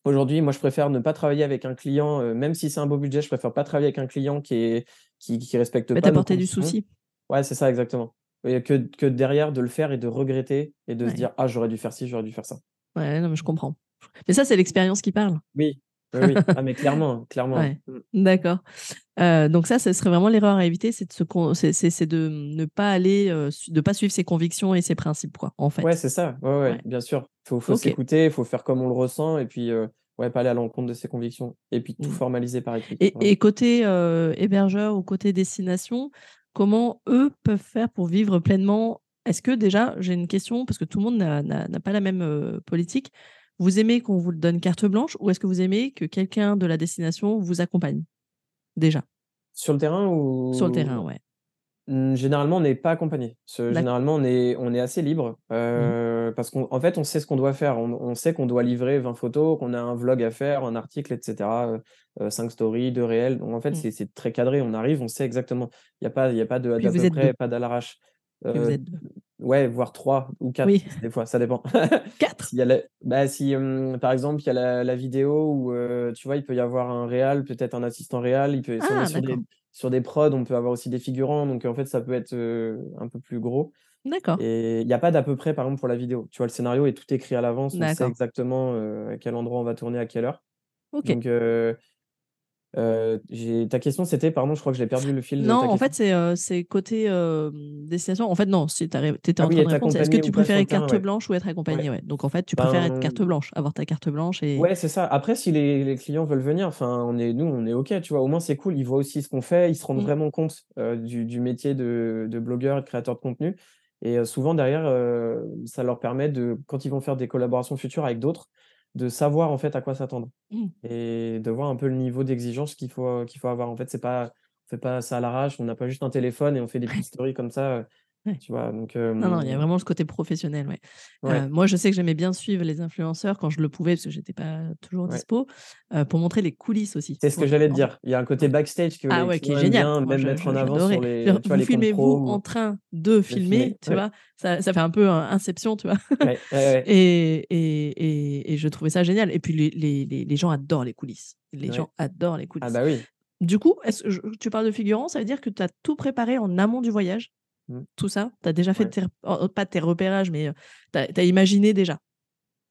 Aujourd'hui, moi, je préfère ne pas travailler avec un client, euh, même si c'est un beau budget, je préfère pas travailler avec un client qui est qui, qui respecte pas. T'apporter du souci. Ouais, c'est ça exactement. Que, que derrière de le faire et de regretter et de se dire ah j'aurais dû faire ci, j'aurais dû faire ça. Ouais, non mais je comprends. Mais ça c'est l'expérience qui parle. Oui, oui, Ah, mais clairement, [LAUGHS] clairement. Mm. D'accord. Euh, donc ça, ce serait vraiment l'erreur à éviter, c'est de, ne pas aller, euh, de pas suivre ses convictions et ses principes, quoi, en fait. Ouais, c'est ça. Ouais, ouais, bien sûr. Faut, faut s'écouter, il faut faire comme on le ressent et puis euh, ouais, pas aller à l'encontre de ses convictions et puis tout mmh. formaliser par écrit. Et, côté hébergeur ou côté destination, comment eux peuvent faire pour vivre pleinement? Est-ce que déjà, j'ai une question parce que tout le monde n'a, pas la même politique. Vous aimez qu'on vous donne carte blanche ou est-ce que vous aimez que quelqu'un de la destination vous accompagne déjà? Sur le terrain ou Sur le terrain, ouais. Mmh, généralement, on n'est pas accompagné. Ce généralement, on est on est assez libre, Mmh. heu, parce qu'en en fait, on sait ce qu'on doit faire. On on sait qu'on doit livrer 20 photos, qu'on a un vlog à faire, un article et cetera, heu heu, 5 stories, 2 réels. Donc en fait, Mmh. c'est c'est très cadré. On arrive, on sait exactement. Il y a pas il y a pas de Puis d'à vous peu êtes 2. près, pas d'à l'arrache. Vous Heu, êtes 2. ouais, voire 3 ou 4 Oui. des fois, ça dépend. [LAUGHS] 4? S'il y a la bah, si, par exemple, il y a la la vidéo où, tu vois, il peut y avoir un réal, peut-être un assistant réal, il peut si on est Ah sur des d'accord. Sur des prods, on peut avoir aussi des figurants, donc en fait, ça peut être, heu, un peu plus gros D'accord. et il y a pas d'à peu près, par exemple, pour la vidéo. Tu vois, le scénario est tout écrit à l'avance, on sait exactement, heu, à quel endroit on va tourner, à quelle heure. OK. Donc heu j'ai ta question, c'était pardon, je crois que j'ai perdu le fil de Non, ta en fait, question. c'est, côté, hem, destination. En fait, non, tu étais Ah en train de répondre, est-ce que tu préférais carte ouais. blanche ou être accompagné? Ouais. Ouais, donc en fait, tu préfères être Ben carte blanche, avoir ta carte blanche et Ouais, c'est ça. Après, si les les clients veulent venir, enfin, on est nous, on est OK, tu vois? Au moins, c'est cool. Ils voient aussi ce qu'on fait, ils se rendent Mmh. vraiment compte, du du métier de de blogueur et de créateur de contenu et souvent derrière, ça leur permet de quand ils vont faire des collaborations futures avec d'autres, de savoir, en fait, à quoi s'attendre Mmh. et de voir un peu le niveau d'exigence qu'il faut, qu'il faut avoir. En fait, c'est pas on fait pas ça à l'arrache, on n'a pas juste un téléphone et on fait des petites [LAUGHS] stories comme ça, heu, Ouais. tu vois? Donc Non, non, il y a vraiment ce côté professionnel, ouais. Ouais, moi, je sais que j'aimais bien suivre les influenceurs quand je le pouvais, parce que j'étais pas toujours ouais. dispo, heu, pour montrer les coulisses aussi C'est ce que j'allais te dire. Il y a un côté Ouais. backstage que Ah ouais, qui est génial. bien, Moi, même je mettre en avant sur les tu vois, vous les filmez vous ou en train de filmer. filmer, tu Ouais, vois? Ça ça fait un peu, Inception, tu vois? ouais, ouais, ouais, Et [LAUGHS] et et et je trouvais ça génial et puis les les les gens adorent les coulisses. Les ouais. gens adorent les Ah coulisses. bah oui. Du coup, est-ce je tu parles de figurants, ça veut dire que tu as tout préparé en amont du voyage? Mmh, Tout ça? Tu as déjà fait ouais. tes rep oh, pas tes repérages, mais, tu as imaginé déjà?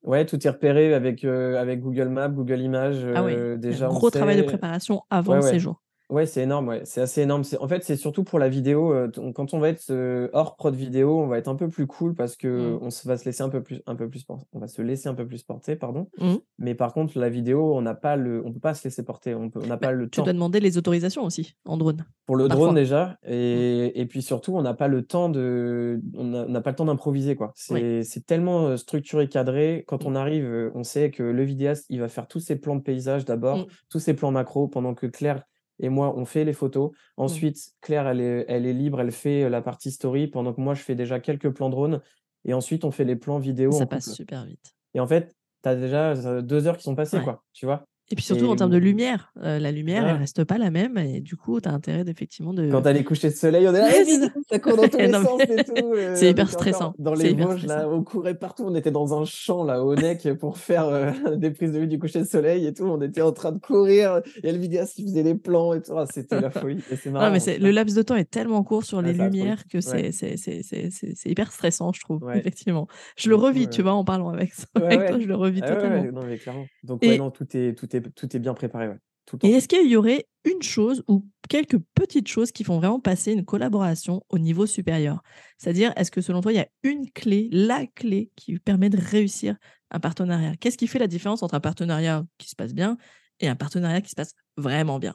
Ouais, tout est repéré avec, Google Maps, Google Images, Ah un déjà on gros travail de préparation avant ouais, le ouais. Ouais, c'est énorme, ouais, c'est assez énorme. C'est en fait, c'est surtout pour la vidéo, t on quand on va être, hors prod vidéo, on va être un peu plus cool parce Mmh. qu'on se va se laisser un peu plus un peu plus por on va se laisser un peu plus porter, pardon. Mmh. Mais par contre, la vidéo, on n'a pas le on peut pas se laisser porter, on peut on n'a Bah, pas le tu dois temps. demander les autorisations aussi en drone, Pour le drone parfois. déjà Mmh. et et puis surtout, on n'a pas le temps de on n'a on n'a pas le temps d'improviser, quoi. Oui. C'est c'est tellement, structuré, cadré. Quand on arrive, on sait que le vidéaste, il va faire tous ses plans de paysage d'abord, tous ses plans macro, pendant que Claire et moi, on fait les photos. Mmh. Ensuite, Claire, elle est elle est libre, elle fait, heu, la partie story, pendant que moi, je fais déjà quelques plans drone et ensuite on fait les plans vidéo Ça passe couple super vite. et en fait, tu as déjà, heu, 2 heures qui sont passées, Ouais. quoi, tu vois? Et puis surtout en termes de mmh, lumière, heu, la lumière, elle voilà. reste pas la même et du coup, tu as intérêt d'effectivement Quand de tu as les couchers de soleil, on est [LAUGHS] là: ouais, «Allez c'est vite, ça. court dans tous [LAUGHS] les Non sens mais et tout», heu, c'est hyper stressant, dans les Vosges là, on courait partout, on était dans un champ là, au Nec pour faire, heu, [LAUGHS] des prises de vue du coucher de soleil et tout. On était en train de courir, il y a le vidéaste qui faisait les plans et tout. Ah, c'était la folie et c'est Non, mais marrant, c'est le laps de temps est tellement court sur Ah, les lumières que Ouais, c'est hyper stressant, je trouve, ouais. effectivement. Je le revis, tu vois, en parlant avec ouais, avec toi, ouais. je le revis Ah ouais, totalement. ouais, non mais clairement. Donc ouais, non, tout est tout est tout est bien préparé, ouais, tout le et est-ce qu'il y aurait une chose ou quelques petites choses qui font vraiment passer une collaboration au niveau supérieur? C'est-à-dire, est-ce que selon toi, il y a une clé, la clé qui permet de réussir un partenariat? Qu'est-ce qui fait la différence entre un partenariat qui se passe bien et un partenariat qui se passe vraiment bien?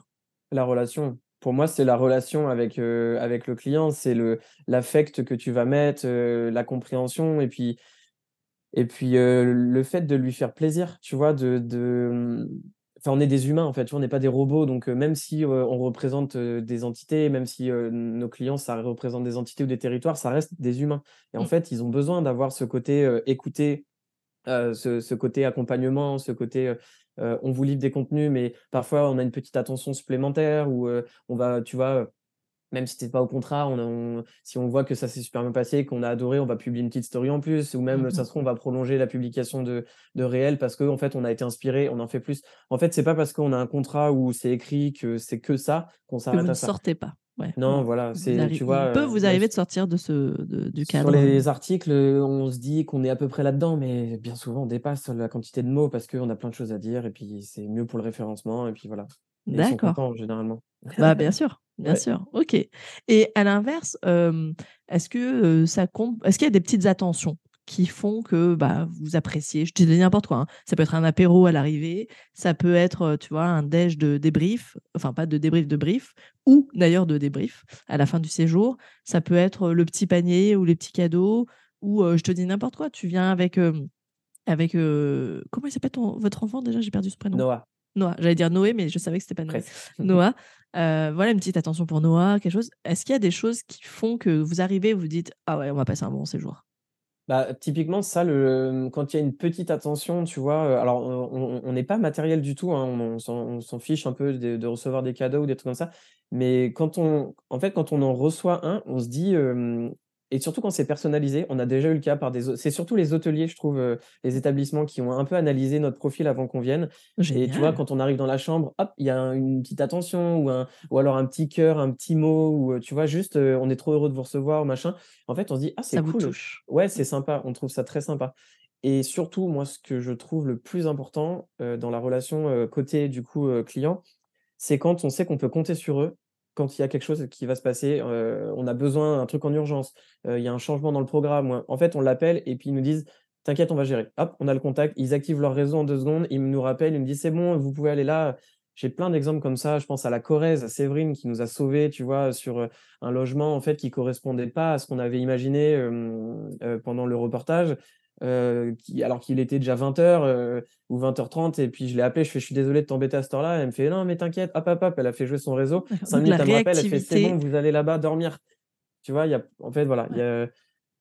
La relation. Pour moi, c'est la relation avec, avec le client, c'est l'affect que tu vas mettre, heu, la compréhension et puis Et puis, le fait de lui faire plaisir, tu vois? De de, enfin, on est des humains, en fait, tu vois? On n'est pas des robots, donc même si, on représente, des entités, même si, nos clients, ça représente des entités ou des territoires, ça reste des humains et en Mmh. fait, ils ont besoin d'avoir ce côté, écouté, ce ce côté accompagnement, ce côté, on vous livre des contenus, mais parfois on a une petite attention supplémentaire ou on va, tu vois, même si tu pas au contrat, on on si on voit que ça s'est super bien passé, qu'on a adoré, on va publier une petite story en plus ou même, ça Mmh se trouve, on va prolonger la publication de de réels parce qu'en fait, on a été inspiré, on en fait plus. En fait, c'est pas parce qu'on a un contrat où c'est écrit que c'est que ça, qu'on vous s'arrête ne à ça. sortez pas. Ouais, Non, vous voilà, vous c'est tu il peut vois, heu, vous arriver de sortir de ce de du sur cadre, les articles, heu, on se dit qu'on est à peu près là-dedans, mais bien souvent, on dépasse la quantité de mots parce qu'on a plein de choses à dire et puis c'est mieux pour le référencement et puis voilà et ils sont d'accord. généralement. Bah, [LAUGHS] bien sûr, bien Ouais. sûr, OK et à l'inverse, est-ce que, ça compte est-ce qu'il y a des petites attentions qui font que, bah, vous appréciez? Je te dis n'importe quoi, hein. Ça peut être un apéro à l'arrivée, ça peut être, tu vois, un déj de débrief, enfin pas de débrief, de brief ou d'ailleurs de débrief à la fin du séjour. Ça peut être, le petit panier ou les petits cadeaux ou, je te dis n'importe quoi, tu viens avec, avec, comment il s'appelle ton votre enfant déjà? J'ai perdu son prénom. Noah, Noah, j'allais dire Noé, mais je savais que c'était pas Noé. [LAUGHS] Noah, Heu, voilà, une petite attention pour Noah, quelque chose. Est-ce qu'il y a des choses qui font que vous arrivez, vous dites: «Ah ouais, on va passer un bon séjour»? Bah, typiquement ça le, quand il y a une petite attention, tu vois? Heu, alors on n'est pas matériel du tout, hein, on on s'en fiche un peu de de recevoir des cadeaux ou des trucs comme ça. Mais quand on en fait, quand on en reçoit un, on se dit, et surtout quand c'est personnalisé, on a déjà eu le cas par des c'est surtout les hôteliers, je trouve, heu, les établissements qui ont un peu analysé notre profil avant qu'on vienne et tu vois, quand on arrive dans la chambre, hop, il y a un une petite attention ou un ou alors un petit cœur, un petit mot ou, heu, tu vois, juste, heu: «On est trop heureux de vous recevoir», machin. En fait, on se dit: «Ah, c'est Ça vous cool». touche. Ouais, c'est sympa, on trouve ça très sympa et surtout, moi, ce que je trouve le plus important, dans la relation, côté, du coup, client, c'est quand on sait qu'on peut compter sur eux, quand il y a quelque chose qui va se passer, on a besoin un truc en urgence, il y a un changement dans le programme en fait, on l'appelle et puis ils nous disent: «T'inquiète, on va gérer». Hop, on a le contact, ils activent leur réseau en 2 secondes, ils nous rappellent, ils me disent: «C'est bon, vous pouvez aller là». J'ai plein d'exemples comme ça, je pense à la Corrèze, à Séverine qui nous a sauvés, tu vois, sur, un logement en fait qui correspondait pas à ce qu'on avait imaginé, pendant le reportage, qui alors qu'il était déjà 20:00, heu, ou 20:30 et puis je l'ai appelée, je fais: «Je suis désolé de t'embêter à cette heure-là». Elle me fait: «Non mais t'inquiète», hop, hop, hop, elle a fait jouer son réseau. D'accord, 5 donc la minutes, elle me rappelle, elle fait: «C'est bon, vous allez là-bas dormir». Tu vois? Y a en fait, voilà, il ouais,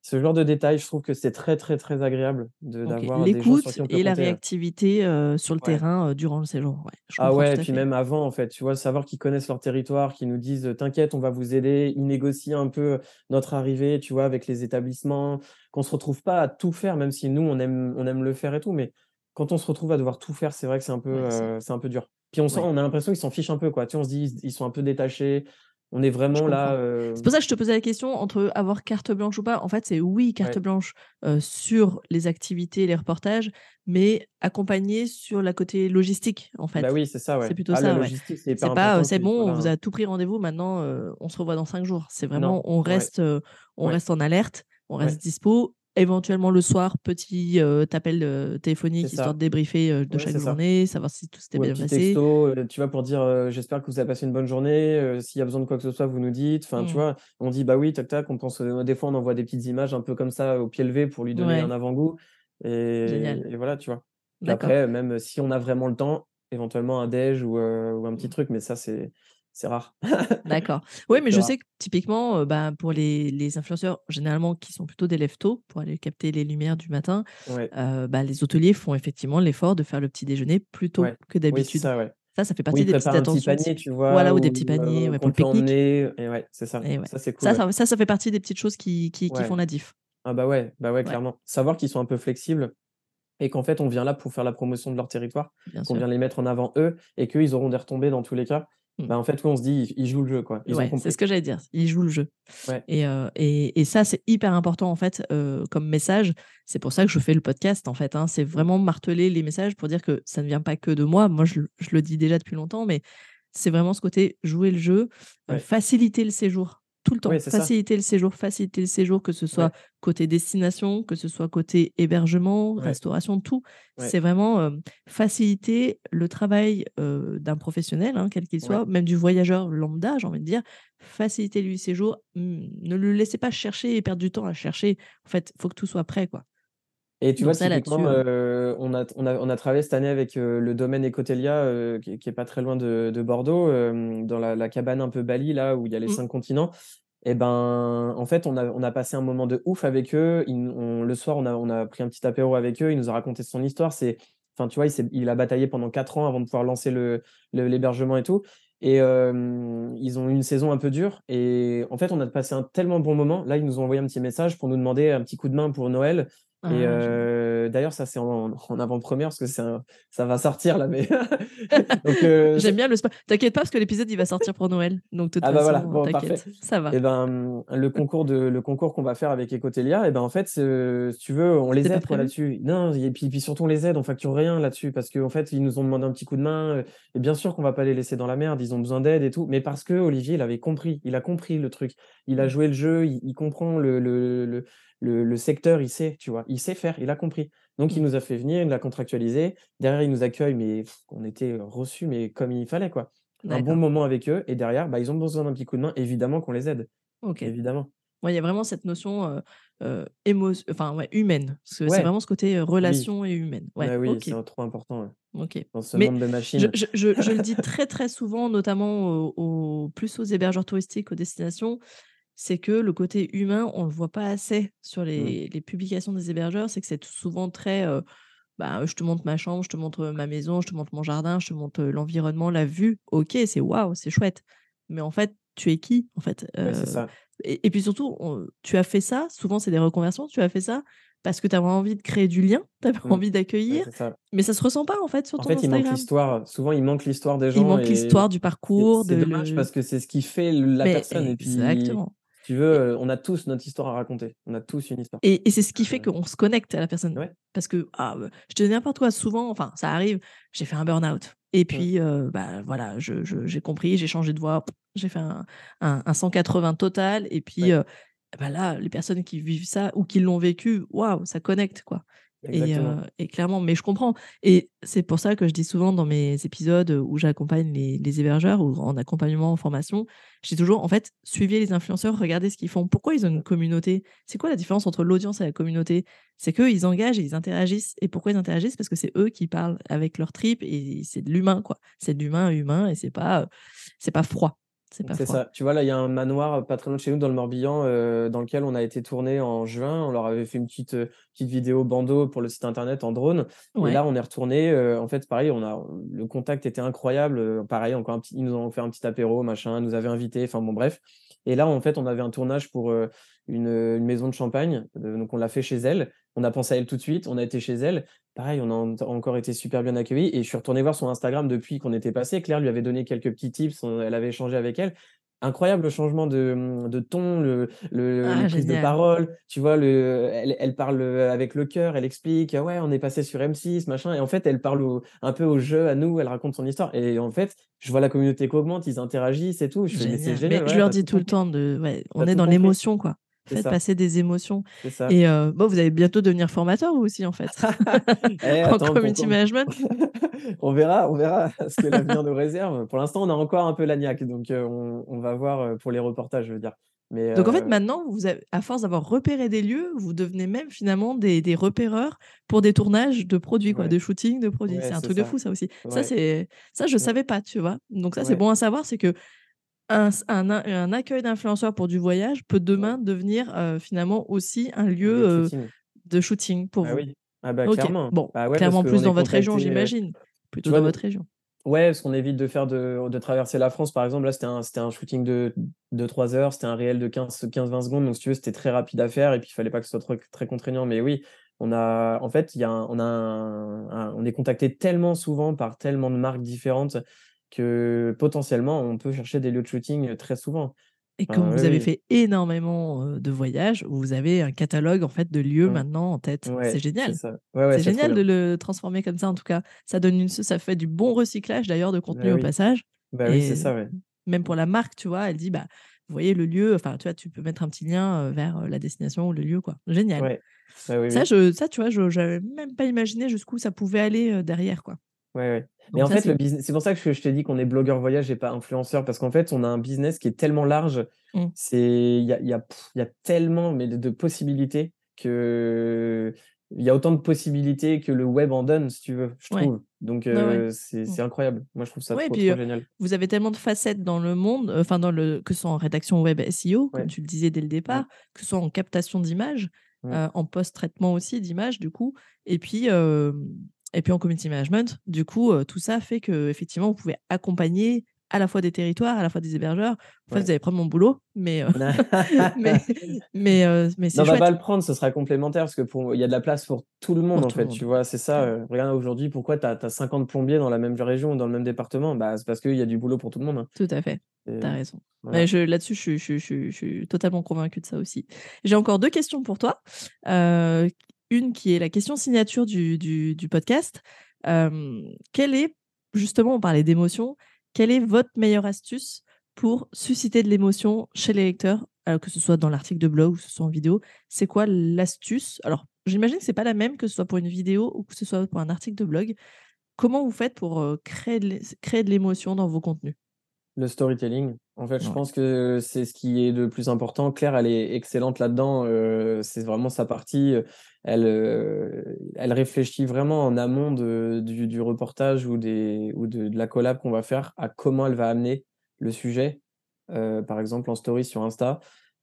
ce genre de détails, je trouve que c'est très, très, très agréable de d'avoir gens sur L'écoute et la compter, réactivité, sur le Ouais. terrain, durant le séjour. Ouais, Ah ouais et puis fait. même avant, en fait, tu vois? Savoir qu'ils connaissent leur territoire, qu'ils nous disent, «T'inquiète, on va vous aider». Ils négocient un peu notre arrivée, tu vois? Avec les établissements, qu'on se retrouve pas à tout faire, même si nous, on aime on aime le faire et tout, mais quand on se retrouve à devoir tout faire, c'est vrai que c'est un peu, Ouais, un peu dur. Puis on sent on a l'impression qu'ils s'en fichent un peu, quoi. Tu sais? On se dit: «Ils ils sont un peu détachés». On est vraiment là. C'est pour heu ça que je te posais la question entre avoir carte blanche ou pas. En fait, c'est oui, carte ouais. blanche, heu, sur les activités, les reportages, mais accompagné sur la côté logistique, en Bah fait. oui, c'est ça, C'est plutôt Ah, ça, ouais. c'est pas, important «C'est bon, on vous hein. a tout pris rendez-vous, maintenant, on se revoit dans 5 jours». C'est Non, vraiment on reste, on reste en alerte, on reste dispo. Éventuellement le soir, petit, heu, appel, c'est téléphonique histoire de débriefer, heu, de Ouais, chaque c'est ça. journée, savoir si tout s'était bien passé. texto, heu, tu vois, pour dire, «J'espère que vous avez passé une bonne journée, s'il y a besoin de quoi que ce soit, vous nous dites». Enfin, tu Mmh. vois? On dit: «Bah oui, tac tac», on pense, des fois, on envoie des petites images un peu comme ça, au pied levé pour lui donner un avant-goût et voilà, tu vois? Après, même si on a vraiment le temps, éventuellement un déj ou un petit Mmh. truc, mais ça, c'est c'est rare. D'accord. [LAUGHS] Oui, mais je rare. sais que typiquement, heu, bah, pour les les influenceurs, généralement, qui sont plutôt des lève tôt, pour aller capter les lumières du matin, Ouais, bah, les hôteliers font effectivement l'effort de faire le petit déjeuner plus tôt ouais. que Oui, d'habitude. ça, ouais. Ça, ça fait partie des petites un petit attentions panier, tu vois? Voilà, ou des petits paniers, pour le pique-nique et ouais, c'est ça. et. Ça, c'est cool, Ça ça ça ça fait partie des petites choses qui qui qui font la diff. Ah bah ouais, bah ouais, clairement. Savoir qu'ils sont un peu flexibles et qu'en fait, on vient là pour faire la promotion de leur territoire, qu'on vient les mettre en avant eux et qu'eux, ils auront des retombées dans tous les cas. Mmh. Bah, en fait, on se dit: «Ils jouent le jeu, quoi». Ouais, c'est ce que j'allais dire. Ils jouent le jeu. Ouais, Et, heu, et et ça, c'est hyper important, en fait, heu, comme message. C'est pour ça que je fais le podcast, en fait, hein. C'est vraiment marteler les messages pour dire que ça ne vient pas que de moi. Moi, je le je le dis déjà depuis longtemps, mais c'est vraiment ce côté jouer le jeu, ouais. faciliter le séjour, tout le temps. ça. Faciliter le séjour, faciliter le séjour, que ce soit Ouais, côté destination, que ce soit côté hébergement, ouais, restauration, tout. ouais, C'est vraiment, hem, faciliter le travail, heu, d'un professionnel, hein, quel qu'il soit, même du voyageur lambda, j'ai envie de dire, Facilitez-lui le séjour, mmh, ne le laissez pas chercher et perdre du temps à chercher. En fait, faut que tout soit prêt, quoi. Et tu vois, ça, typiquement, heu, on a on a on a travaillé cette année avec, heu, le domaine Ecotelia, heu, qui est qui est pas très loin de de Bordeaux, dans la la cabane un peu Bali, là, où il y a les mmh, 5 continents. Et ben, en fait, on a on a passé un moment de ouf avec eux. Ils nous on le soir, on a on a pris un petit apéro avec eux. Il nous a raconté son histoire. C'est enfin, tu vois, il a bataillé pendant 4 ans avant de pouvoir lancer le l'hébergement et tout et ils ont eu une saison un peu dure et en fait, on a passé un tellement bon moment. Là, ils nous ont envoyé un petit message pour nous demander un petit coup de main pour Noël ah heu, d'ailleurs, ça, c'est en en avant-première parce que c'est ça va sortir là, mais [LAUGHS] [LAUGHS] J'aime bien le spa t'inquiète pas parce que l'épisode, il va sortir pour Noël. Donc de toute Ah bah, voilà, façon, heu, bon parfait t'inquiète, ça va. et ben, mmh, le concours de le concours qu'on va faire avec Ecotelia et ben, en fait, si tu veux, on les aide là-dessus. Non et puis puis surtout on les aide, on facture rien là-dessus parce qu'en fait, ils nous ont demandé un petit coup de main, et bien sûr qu'on va pas les laisser dans la merde, ils ont besoin d'aide et tout, mais parce qu'Olivier, il avait compris, il a compris le truc. Il a Mmh, joué le jeu, il il comprend le le le le le secteur, il sait, tu vois? Il sait faire, il a compris. Donc il mmh, nous a fait venir, il l'a contractualisé. Derrière, il nous accueille, mais pff, on était, reçus, mais comme il fallait quoi un bon moment avec eux et derrière, bah, ils ont besoin d'un petit coup de main, évidemment qu'on les aide, OK. évidemment. Ouais, il y a vraiment cette notion, émo enfin, ouais, humaine. C'est Ouais, vraiment ce côté, oui, relation et humaine. Ouais, bah, oui, OK. c'est, trop important, ouais. OK. dans ce Mais monde de machines. je je je le dis [LAUGHS] très, très souvent, notamment plus aux hébergeurs touristiques, aux destinations, c'est que le côté humain, on le voit pas assez sur Mmh. les publications des hébergeurs. C'est que c'est souvent très, heu, bah, je te montre ma chambre, je te montre, ma maison, je te montre mon jardin, je te montre, l'environnement, la vue. OK, c'est waouh, c'est chouette. Mais en fait, tu es qui, en fait? Ouais, ça. et et puis surtout, on tu as fait ça, souvent c'est des reconversions, tu as fait ça parce que tu avais envie de créer du lien, tu avais Mmh. envie Ouais, d'accueillir, c'est ça. mais ça se ressent pas, en fait, sur En ton fait, il manque Instagram. l'histoire. Souvent, il manque l'histoire des Il gens manque et l'histoire du parcours, de c'est dommage parce que c'est ce qui fait la mais personne et puis, exactement tu veux, heu, on a tous notre histoire à raconter. On a tous une histoire. et et c'est ce qui fait Heu qu'on se connecte à la personne. Ouais. Parce que, ah, heu, je te dis n'importe quoi, souvent, enfin, ça arrive, j'ai fait un burn-out et puis, heu, bah, voilà, je je j'ai compris, j'ai changé de voie, j'ai fait un un un 180 total et puis, Ouais. bah, là, les personnes qui vivent ça ou qui l'ont vécu, waouh, ça connecte, quoi et Exactement. et clairement mais je comprends et c'est pour ça que je dis souvent dans mes épisodes, où j'accompagne les les hébergeurs ou en accompagnement, en formation, je dis toujours: «En fait, suivez les influenceurs, regardez ce qu'ils font. Pourquoi ils ont une communauté? C'est quoi la différence entre l'audience et la communauté? C'est qu'eux, ils engagent et ils interagissent et pourquoi ils interagissent? Parce que c'est eux qui parlent avec leurs tripes et c'est de l'humain, quoi. C'est de l'humain humain et c'est pas, heu, c'est pas froid, c'est pas C'est froid. ça. Tu vois, là, il y a un manoir pas très loin de chez nous, dans le Morbihan, heu, dans lequel on a été tourner en juin. On leur avait fait une petite, heu, petite vidéo bandeau pour le site internet en drone et là, on est retournés, heu, en fait, pareil, on a le contact était incroyable, pareil, encore un petit ils nous ont fait un petit apéro, machin, nous avaient invités, enfin bon, bref et là, en fait, on avait un tournage pour, une, une maison de champagne, donc on l'a fait chez elle. On a pensé à elle tout de suite, on a été chez elle. Pareil, on a encore été super bien accueillis et je suis retourné voir son Instagram depuis qu'on était passés. Claire lui avait donné quelques petits tips, on elle avait échangé avec elle. Incroyable le changement de, de ton, le le les Ah prises de parole, tu vois? Le elle elle parle, heu, avec le cœur, elle explique: «Ouais, on est passé sur M6, machin» et en fait, elle parle au un peu au jeu, à nous, elle raconte son histoire et en fait, je vois la communauté qui augmente, ils interagissent et tout. Je fais: «Mais c'est Génial, mais génial, je leur dis tout le temps de ouais, on est dans compris». l'émotion, quoi. Faites ça. passer des émotions ça. et heu, bah, vous allez bientôt devenir formateur vous aussi, en fait, [LAUGHS] Eh [LAUGHS] en attends, community management. [LAUGHS] on verra on verra ce que l'avenir nous réserve. Pour l'instant, on a encore un peu la niaque donc heu, on on va voir, heu, pour les reportages, je veux dire, mais Donc en fait, maintenant, vous avez à force d'avoir repéré des lieux, vous devenez même finalement des des repéreurs pour des tournages de produits, quoi, Ouais. de shooting de produits. Ouais, C'est un truc de fou ça aussi. Ça, c'est ça, je savais pas, tu vois? Donc ça, c'est bon à savoir, c'est qu'un un a un accueil d'influenceurs pour du voyage peut demain devenir, heu, finalement aussi un Un lieu, lieu de shooting. de shooting pour Bah vous? oui. Ah bah, OK, clairement. bon, Bah ouais, clairement plus dans votre région, heu, j'imagine? Plutôt vois? dans votre région. ouais, parce qu'on évite de faire de de traverser la France, par exemple. Là, c'était un un shooting de de 3 heures, c'était un réel de 15-15-20 secondes, donc si tu veux, c'était très rapide à faire et puis il fallait pas que ce soit trop très contraignant, mais oui, on a en fait, il y a un on a un un on est contactés tellement souvent par tellement de marques différentes que, potentiellement, on peut chercher des lieux de shooting, très souvent. Et oui, vous avez oui. fait énormément, de voyages, vous avez un catalogue, en fait, de lieux Mmh. maintenant en tête. C'est Ouais, c'est génial! ça. Ouais, ouais, C'est c'est génial de le transformer comme ça, en tout cas. Ça donne une ça fait du bon recyclage d'ailleurs de contenu Bah au oui. passage Bah oui, c'est ça, même pour la marque, tu vois? Elle dit: «Bah, vous voyez le lieu», enfin, tu vois? Tu peux mettre un petit lien, vers, la destination ou le lieu, quoi. Génial. Ouais. Bah Ça, je ça, tu vois? Je j'avais même pas imaginé jusqu'où ça pouvait aller, derrière, quoi. Ouais, ouais. Mais Donc en ça, fait, c'est le business c'est pour ça que je t'ai dit qu'on est blogueur voyage et pas influenceur parce qu'en fait, on a un business qui est tellement large. Mmh. C'est il y a il y a il y a tellement, mais de de possibilités qu'il y a autant de possibilités que le web en donne, si tu veux, je Ouais. trouve. Donc Ouais, ouais. heu, c'est Mmh. c'est incroyable. Moi, je trouve ça trop, puis, trop heu, génial. vous avez tellement de facettes dans le monde, enfin, dans le que ce soit en rédaction web SEO, comme tu le disais dès le départ, que ce soit en captation d'images, en post-traitement aussi d'images, du coup et puis, et puis en community management. Du coup, heu, tout ça fait qu'effectivement, vous pouvez accompagner à la fois des territoires, à la fois des hébergeurs. En fait, Ouais. vous allez prendre mon boulot, mais heu, [LAUGHS] [LAUGHS] mais mais heu, mais Non, c'est on va pas le prendre, ce sera complémentaire parce que pour il y a de la place pour tout le monde, Pour en fait, tu vois? C'est ça, heu, regarde aujourd'hui, pourquoi tu as tu as 50 plombiers dans la même région dans le même département? Bah, c'est parce qu'il y a du boulot pour tout le monde, hein Tout à fait, et tu as raison. Mais je là-dessus, je suis je suis je suis je suis totalement convaincue de ça aussi. J'ai encore 2 questions pour toi. Une qui est la question signature du du podcast. Quelle est justement, on parlait d'émotion, quelle est votre meilleure astuce pour susciter de l'émotion chez les lecteurs? Que ce soit dans l'article de blog ou que ce soit en vidéo? C'est quoi l'astuce? Alors, j'imagine que c'est pas la même, que ce soit pour une vidéo ou que ce soit pour un article de blog. Comment vous faites pour, créer créer de l'émotion dans vos contenus? Le storytelling. En fait, je Ouais. pense que c'est ce qui est le plus important. Claire, elle est excellente là-dedans, heu, c'est vraiment sa partie, heu. elle, elle réfléchit vraiment en amont de du du reportage ou des ou de de la collab qu'on va faire à comment elle va amener le sujet, par exemple en story sur Insta.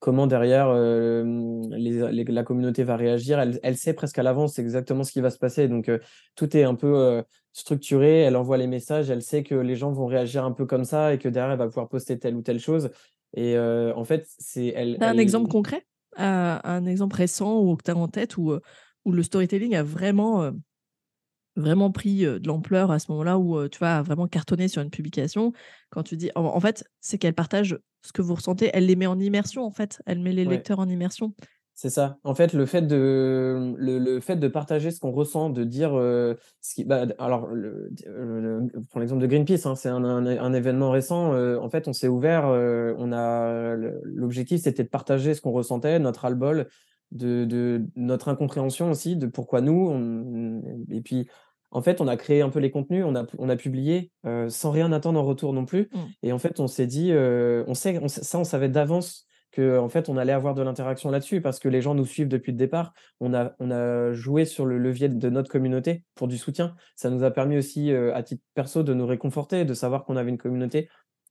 Comment derrière, les les la communauté va réagir. Elle elle sait presque à l'avance exactement ce qui va se passer donc heu, tout est un peu, heu, structuré. Elle envoie les messages, elle sait que les gens vont réagir un peu comme ça et que derrière elle va pouvoir poster telle ou telle chose et en fait, c'est elle un exemple concret? Un exemple récent ou que tu as en tête où, où le storytelling a vraiment, vraiment pris, de l'ampleur à ce moment-là où, tu vois, a vraiment cartonné sur une publication? Quand tu dis en fait, c'est qu'elle partage ce que vous ressentez, elle les met en immersion, en fait, elle met les Ouais. lecteurs en immersion? C'est ça. En fait, le fait de le le fait de partager ce qu'on ressent, de dire, ce qui bah, alors le le pour l'exemple de Greenpeace, hein, c'est un un un événement récent, en fait, on s'est ouvert, on a l'objectif, c'était de partager ce qu'on ressentait, notre ras-le-bol, de de notre incompréhension aussi, de pourquoi nous, on et puis, en fait, on a créé un peu les contenus, on a p on a publié, heu, sans rien attendre en retour non plus Mmh. et en fait, on s'est dit, heu, on sait on ça, on savait d'avance qu'en fait, on allait avoir de l'interaction là-dessus parce que les gens nous suivent depuis le départ. On a on a joué sur le levier de notre communauté pour du soutien. Ça nous a permis aussi, heu, à titre perso, de nous réconforter, de savoir qu'on avait une communauté,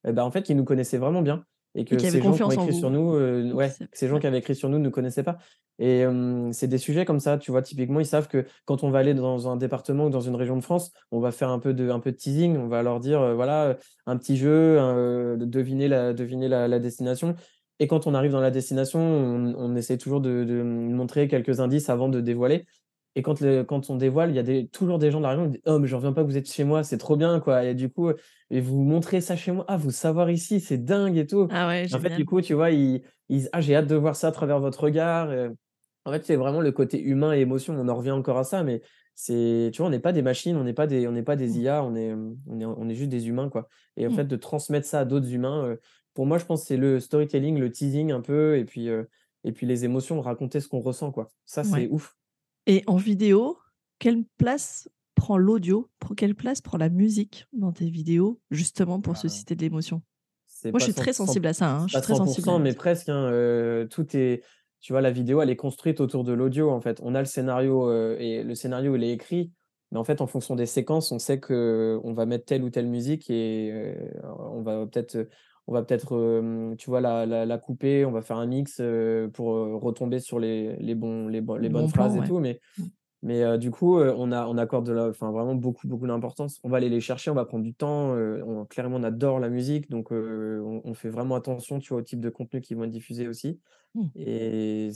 et bah, en fait, qui nous connaissait vraiment bien et que ces gens qui ont écrit sur nous, ouais, ces gens qui avaient écrit sur nous ne connaissaient pas et c'est des sujets comme ça, tu vois? Typiquement, ils savent que quand on va aller dans un département ou dans une région de France, on va faire un peu de un peu de teasing. On va leur dire, voilà, un petit jeu, deviner la deviner la la destination et quand on arrive dans la destination, on on essaie toujours de de montrer quelques indices avant de dévoiler et quand le quand on dévoile, il y a des toujours des gens de la région qui disent: «Oh mais j'en reviens pas que vous êtes chez moi, c'est trop bien quoi et du coup, et vous montrez ça chez moi? Ah vous savoir ici, c'est dingue et tout». Ah ouais, En fait, du coup, tu vois, ils ils disent: «Ah j'ai hâte de voir ça à travers votre regard», en fait, c'est vraiment le côté humain et émotion. On en revient encore à ça, mais c'est tu vois, on n'est pas des machines, on n'est pas des on n'est pas des Mmh. IA, on est, on est on est juste des humains, quoi et en Mmh. fait, de transmettre ça à d'autres humains, heu, pour moi, je pense, c'est le storytelling, le teasing un peu et puis, heu et puis les émotions, raconter ce qu'on ressent, quoi. Ça, c'est Ouais ouf. Et en vidéo, quelle place prend l'audio? Quelle place prend la musique dans tes vidéos, justement pour Ah. susciter de l'émotion? Moi, je suis très sensible à ça, hein, je suis très sensible à mais presque, hein, heu, tout est tu vois, la vidéo, elle est construite autour de l'audio, en fait. On a le scénario, heu et le scénario, il est écrit, mais en fait, en fonction des séquences, on sait qu'on va mettre telle ou telle musique et heu, on va peut-être, on va peut-être, hem, tu vois, la la la couper, on va faire un mix, heu, pour, heu, retomber sur les les bons les les Le bonnes bon phrases plan, et tout, mais Mmh. mais du coup, on a on accorde de la enfin, vraiment beaucoup, beaucoup d'importance. On va aller les chercher, on va prendre du temps, on clairement, on adore la musique, donc on on fait vraiment attention, tu vois, au type de contenu qui vont être diffusés aussi Mmh. et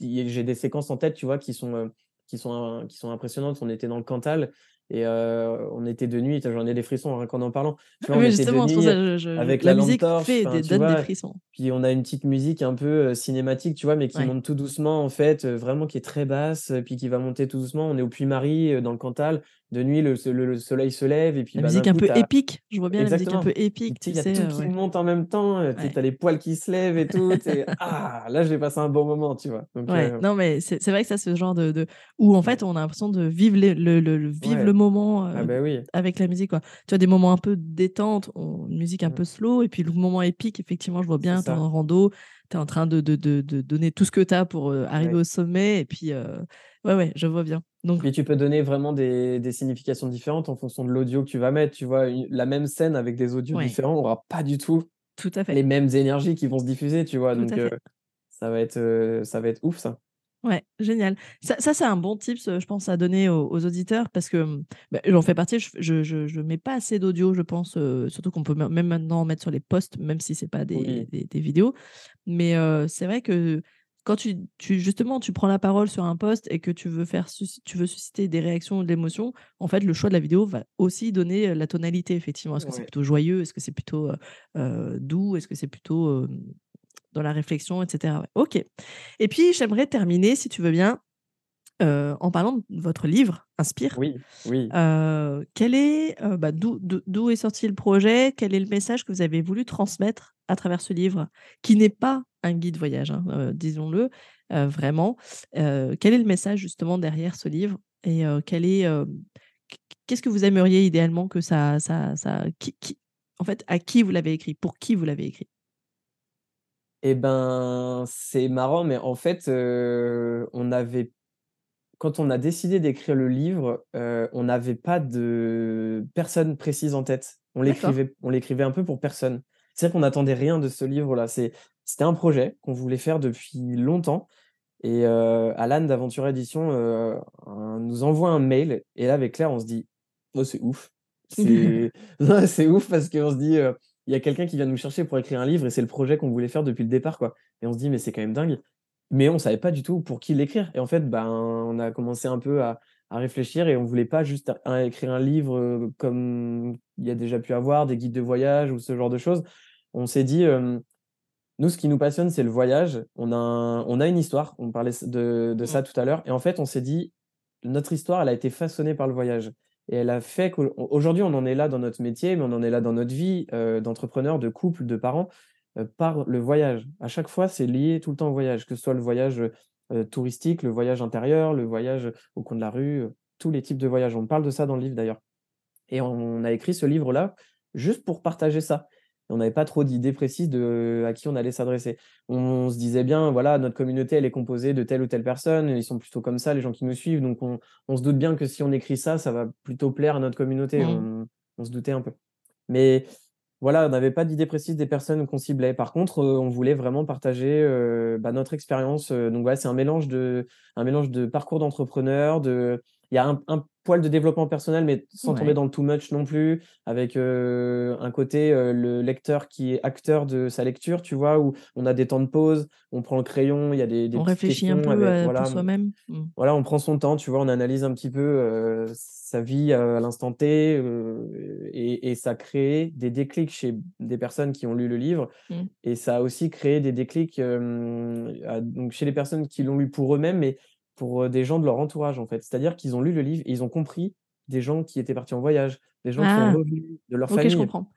j'ai des séquences en tête, tu vois, qui sont, qui sont qui sont impressionnantes. On était dans le Cantal et on était de nuit, j'en ai des frissons rien qu'en en parlant. Tu vois, on était de nuit ça je avec la la lampe musique torche, fait des tu donne des frissons. Puis on a une petite musique un peu, cinématique, tu vois, mais qui Ouais. monte tout doucement, en fait, vraiment qui est très basse, puis qui va monter tout doucement. On est au Puy-Marie, dans le Cantal. De nuit, le se le le soleil se lève et puis, La bah, musique un coup, peu épique, je vois bien la musique un peu épique, tu sais, tu il y a sais, tout heu, qui ouais. monte en même temps, sais, Ouais. tu as les poils qui se lèvent et tout, [LAUGHS] «Ah, là, je vais passer un bon moment», tu vois? Donc Ouais, heu, non, mais c'est vrai que ça, ce genre de de où en fait, on a l'impression de vivre les le vivre le moment, Ah bah, oui. avec la musique, quoi. Tu as des moments un peu détente, on une musique un Mmh, peu slow et puis le moment épique, effectivement, je vois bien, tu en rando, tu es en train de de de de donner tout ce que tu as pour, heu, arriver Ouais. au sommet et puis, heu, ouais, ouais, je vois bien. Donc Puis tu peux donner vraiment des des significations différentes en fonction de l'audio que tu vas mettre, tu vois? Une la même scène avec des audios ouais, différents aura pas du tout tout à fait, les mêmes énergies qui vont se diffuser, tu vois? tout Donc fait. ça va être, ça va être ouf ça. Ouais, génial. Ça ça, c'est un bon tips, je pense à donner aux aux auditeurs parce que, mmh, bah, j'en fais partie, je je mets pas assez d'audio, je pense, surtout qu'on peut mê même maintenant mettre sur les posts, même si c'est pas des Oui, des des vidéos. Mais, c'est vrai que quand tu tu justement, tu prends la parole sur un post et que tu veux faire tu veux susciter des réactions ou de l'émotion, en fait, le choix de la vidéo va aussi donner, la tonalité, effectivement. Est-ce que c'est plutôt joyeux? Est-ce que c'est plutôt, doux? Est-ce que c'est plutôt, dans la réflexion et cetera? Ouais, OK. Et puis, j'aimerais terminer, si tu veux bien, Heu, en parlant de votre livre Inspire, Oui, oui. heu, quel est, heu, bah, d'où est sorti le projet? Quel est le message que vous avez voulu transmettre à travers ce livre? Qui n'est pas un guide voyage, hein, disons-le, vraiment? Quel est le message justement derrière ce livre? Et quel est, qu'est-ce que vous aimeriez idéalement que ça ça ça qui qui en fait, à qui vous l'avez écrit? Pour qui vous l'avez écrit? Et ben, c'est marrant, mais en fait, heu, on avait quand on a décidé d'écrire le livre, heu, on n'avait pas de personne précise en tête. On D'accord. l'écrivait on l'écrivait un peu pour personne. C'est-à-dire qu'on n'attendait rien de ce livre-là. C'est c'était un projet qu'on voulait faire depuis longtemps et heu, Alan d'Aventura Édition, heu, un nous envoie un mail et là avec Claire, on se dit: «Oh c'est ouf». [LAUGHS] C'est [LAUGHS] non, c'est ouf parce qu'on se dit, heu, il y a quelqu'un qui vient nous chercher pour écrire un livre et c'est le projet qu'on voulait faire depuis le départ, quoi et on se dit: «Mais c'est quand même dingue». Mais on savait pas du tout pour qui l'écrire et en fait, ben, on a commencé un peu à à réfléchir et on voulait pas juste écrire un livre, heu, comme il y a déjà pu avoir, des guides de voyage ou ce genre de choses. On s'est dit, hem: «Nous, ce qui nous passionne, c'est le voyage». On a un on a une histoire, on parlait de de Mmh. ça tout à l'heure et en fait, on s'est dit: «Notre histoire, elle a été façonnée par le voyage» et elle a fait qu'au aujourd'hui, on en est là dans notre métier, mais on en est là dans notre vie, heu, d'entrepreneur, de couple, de parents heu, par le voyage. À chaque fois, c'est lié tout le temps au voyage, que ce soit le voyage, heu touristique, le voyage intérieur, le voyage, au coin de la rue, tous les types de voyages. On parle de ça dans le livre d'ailleurs et on a écrit ce livre-là juste pour partager ça. On n'avait pas trop d'idées précises de à qui on allait s'adresser. On se disait bien, voilà, notre communauté, elle est composée de telle ou telle personne, ils sont plutôt comme ça, les gens qui nous suivent, donc on on se doute bien que si on écrit ça, ça va plutôt plaire à notre communauté. Mmh. On on se doutait un peu. Mais voilà, on n'avait pas d'idée précise des personnes qu'on ciblait. Par contre, heu, on voulait vraiment partager, heu, bah, notre expérience, donc voilà, c'est un mélange de un mélange de parcours d'entrepreneur, de il y a un un poil de développement personnel, mais sans tomber dans le too much non plus, avec, un côté, le lecteur qui est acteur de sa lecture, tu vois? Où on a des temps de pause, on prend le crayon, il y a des des On réfléchit un peu, avec heu, pour soi-même? Mmh. voilà, on prend son temps, tu vois? On analyse un petit peu, sa vie, à l'instant T, et et ça crée des déclics chez des personnes qui ont lu le livre Mmh. et ça a aussi créé des déclics, à donc chez les personnes qui l'ont lu pour eux-mêmes, mais pour, heu, des gens de leur entourage, en fait. C'est-à-dire qu'ils ont lu le livre et ils ont compris des gens qui étaient partis en voyage, des gens qui sont Ah! revenus, de leur OK, je famille, comprends.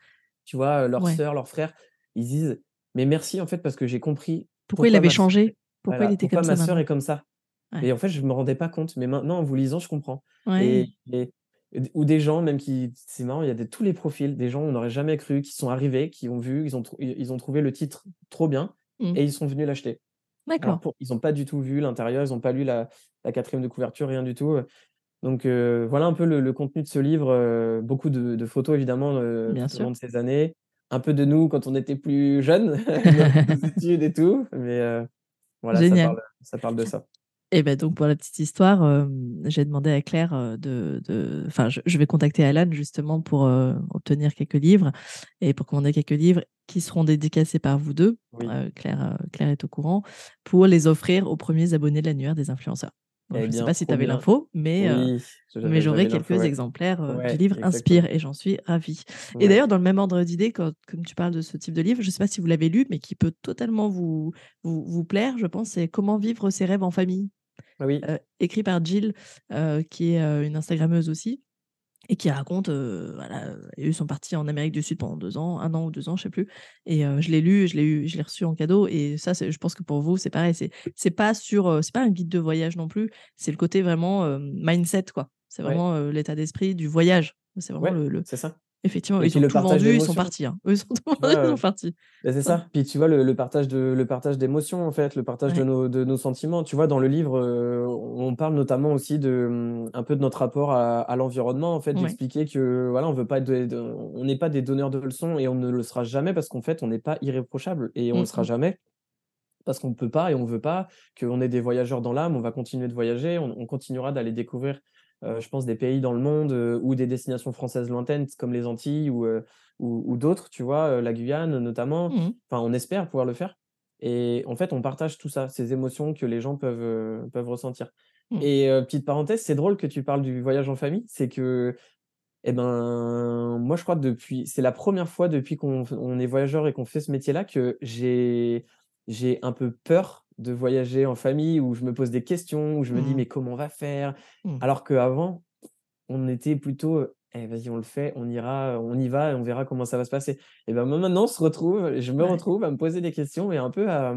tu vois? Ouais. sœurs, leurs frères, ils disent: «Mais merci, en fait, parce que j'ai compris Pourquoi il avait ma sœur changé? Pourquoi il était pourquoi comme ma ça sœur maintenant? est comme ça». Ouais. Et en fait, je me rendais pas compte, mais maintenant, en vous lisant, je comprends. Et Ouais. et et d ou des gens même qui c'est marrant, il y a de tous les profils, des gens on n'aurait jamais cru, qui sont arrivés, qui ont vu, ils ont ils ont trouvé le titre trop bien Mmh. et ils sont venus l'acheter. D'accord. pour ils ont pas du tout vu l'intérieur, ils ont pas lu la la 4 de couverture, rien du tout, heu. Donc heu, voilà un peu le le contenu de ce livre, heu, beaucoup de de photos évidemment, heu, Bien tout au long de ces années. Un peu de nous quand on était plus jeunes, [LAUGHS] [LAUGHS] nos études et tout, mais voilà, ça Génial. parle, ça parle de ça. Et bah, donc pour la petite histoire, j'ai demandé à Claire, de de enfin, je je vais contacter Alan justement pour, obtenir quelques livres et pour commander quelques livres qui seront dédicacés par vous 2. Oui. Heu, Claire, est au courant, pour les offrir aux premiers abonnés de l'annuaire des influenceurs. Donc Eh je ne sais pas si tu avais l'info, mais Oui, j'aurai quelques ouais. exemplaires, heu, du Ouais, livre exactement. Inspire et j'en suis ravie. Et Ouais. d'ailleurs dans le même ordre d'idée, quand comme tu parles de ce type de livre, je ne sais pas si vous l'avez lu, mais qui peut totalement vous vous vous plaire, je pense, c'est Comment vivre ses rêves en famille. Ah oui. Heu, écrit par Jill, heu, qui est, heu, une instagrammeuse aussi et qui raconte, heu, voilà, eux sont partis en Amérique du Sud pendant 2 ans, 1 an ou 2 ans, je sais plus et je l'ai lu, je l'ai eu je l'ai reçu en cadeau et ça, c'est je pense que pour vous, c'est pareil, c'est c'est pas sur, c'est pas un guide de voyage non plus, c'est le côté vraiment, mindset quoi. C'est vraiment, l'état d'esprit du voyage. C'est vraiment Ouais, le le c'est ça. Effectivement, Et ils ont le tout vendu, ils sont partis, hein. Eux, ils sont tout vendus, ils sont partis. Beh, c'est ça. Puis tu vois le le partage de le partage d'émotions, en fait, le partage de nos de nos sentiments. Tu vois, dans le livre, heu, on parle notamment aussi de, mmh, un peu de notre rapport à à l'environnement, en fait. J'expliquais que, voilà, on veut pas être des de on n'est pas des donneurs de leçons et on ne le sera jamais parce qu'en fait, on n'est pas irréprochable et on le Mmh sera jamais parce qu'on peut pas et on veut pas, qu'on est des voyageurs dans l'âme. On va continuer de voyager, on on continuera d'aller découvrir, je pense des pays dans le monde, heu, ou des destinations françaises lointaines comme les Antilles ou, heu, ou ou d'autres, tu vois? La Guyane notamment. Mmh mh. Enfin, on espère pouvoir le faire et en fait, on partage tout ça, ces émotions que les gens peuvent, peuvent ressentir Mmh. et petite parenthèse, c'est drôle que tu parles du voyage en famille, c'est que et ben, moi, je crois que depuis c'est la première fois depuis qu'on on est voyageur et qu'on fait ce métier-là que j'ai j'ai un peu peur de voyager en famille, où je me pose des questions, où je me dis: Mmh. «Mais comment on va faire?» Mmh. alors qu'avant, on était plutôt, «Eh vas-y, on le fait, on ira, on y va et on verra comment ça va se passer» et ben, maintenant, on se retrouve je me Ouais. retrouve à me poser des questions et un peu à,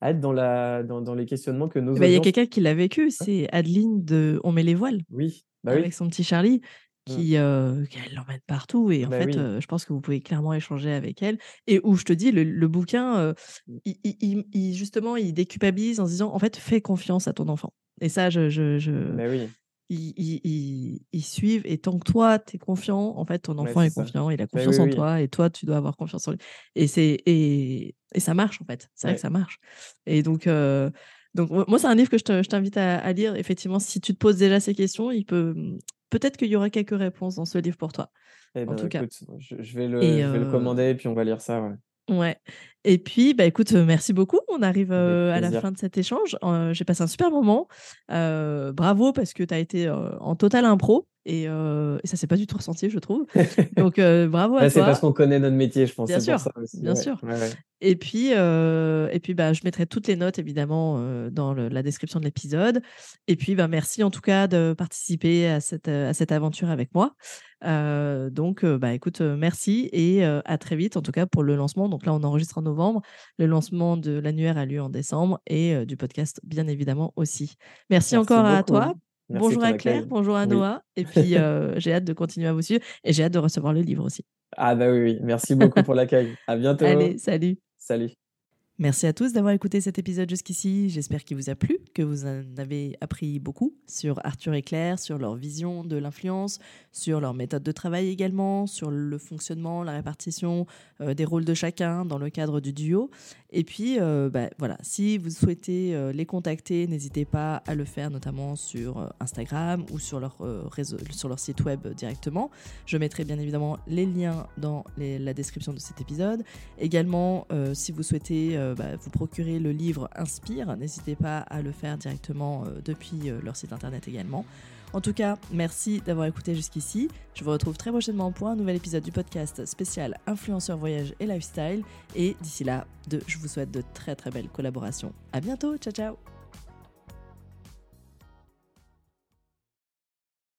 à être dans la dans dans les questionnements que nos bah, il y a quelqu'un qui l'a vécu, c'est Adeline de On met les voiles, Oui, bah avec oui. son petit Charlie qui, qu'elle l'emmène partout et en Bah fait, oui. je pense que vous pouvez clairement échanger avec elle et où je te dis le le bouquin, Mmh. il il il justement, il déculpabilise en se disant: «En fait, fais confiance à ton enfant» et ça, je je je Bah oui. ils ils suivent et tant que toi, tu es confiant, en fait, ton enfant est confiant, il a Bah confiance oui, en toi et toi, tu dois avoir confiance en lui et c'est et et ça marche, en fait. C'est vrai que ça marche et donc donc moi c'est un livre que je te je t'invite à à lire. Effectivement, si tu te poses déjà ces questions, il peut, mmh, peut-être qu'il y aura quelques réponses dans ce livre pour toi, Eh en ben, tout cas je je vais le et je vais le heu commander et puis on va lire ça, ouais. Ouais et puis, bah, écoute, merci beaucoup. On arrive, à la fin de cet échange. J'ai passé un super moment. Bravo parce que tu as été, en totale impro et heu et ça s'est pas du tout ressenti, je trouve. [LAUGHS] Donc heu, bravo à Bah, c'est parce toi. qu'on connaît notre métier, je pense, Bien pour sûr, ça aussi, bien ouais. sûr Ouais, ouais. et puis, heu et puis, bah, je mettrai toutes les notes évidemment, dans le la description de l'épisode et puis, bah, merci en tout cas de participer à cette, à cette aventure avec moi. Donc bah, écoute, merci et à très vite en tout cas pour le lancement. Donc là, on enregistre en novembre. Le lancement de l'annuaire a lieu en décembre et du podcast bien évidemment aussi. Merci Merci encore à toi. Merci Bonjour à Claire, accueil. bonjour à Oui. Noah et [LAUGHS] puis, heu, j'ai hâte de continuer à vous suivre et j'ai hâte de recevoir le livre aussi. Ah bah, oui, oui. Merci beaucoup pour l'accueil. À bientôt. Allez, salut. Salut. Merci à tous d'avoir écouté cet épisode jusqu'ici. J'espère qu'il vous a plu, que vous en avez appris beaucoup sur Arthur et Claire, sur leur vision de l'influence, sur leur méthode de travail également, sur le fonctionnement, la répartition euh, des rôles de chacun dans le cadre du duo. Et puis, euh, bah, voilà, si vous souhaitez euh, les contacter, n'hésitez pas à le faire, notamment sur Instagram ou sur leur, site web directement. Je mettrai bien évidemment les liens dans la description de cet épisode. Également, si vous souhaitez bah, vous procurer le livre Inspire, n'hésitez pas à le faire directement euh, depuis euh, leur site internet également. En tout cas, merci d'avoir écouté jusqu'ici. Je vous retrouve très prochainement pour un nouvel épisode du podcast spécial Influenceur Voyage et Lifestyle. Et d'ici là, je vous souhaite de très très belles collaborations. À bientôt, ciao ciao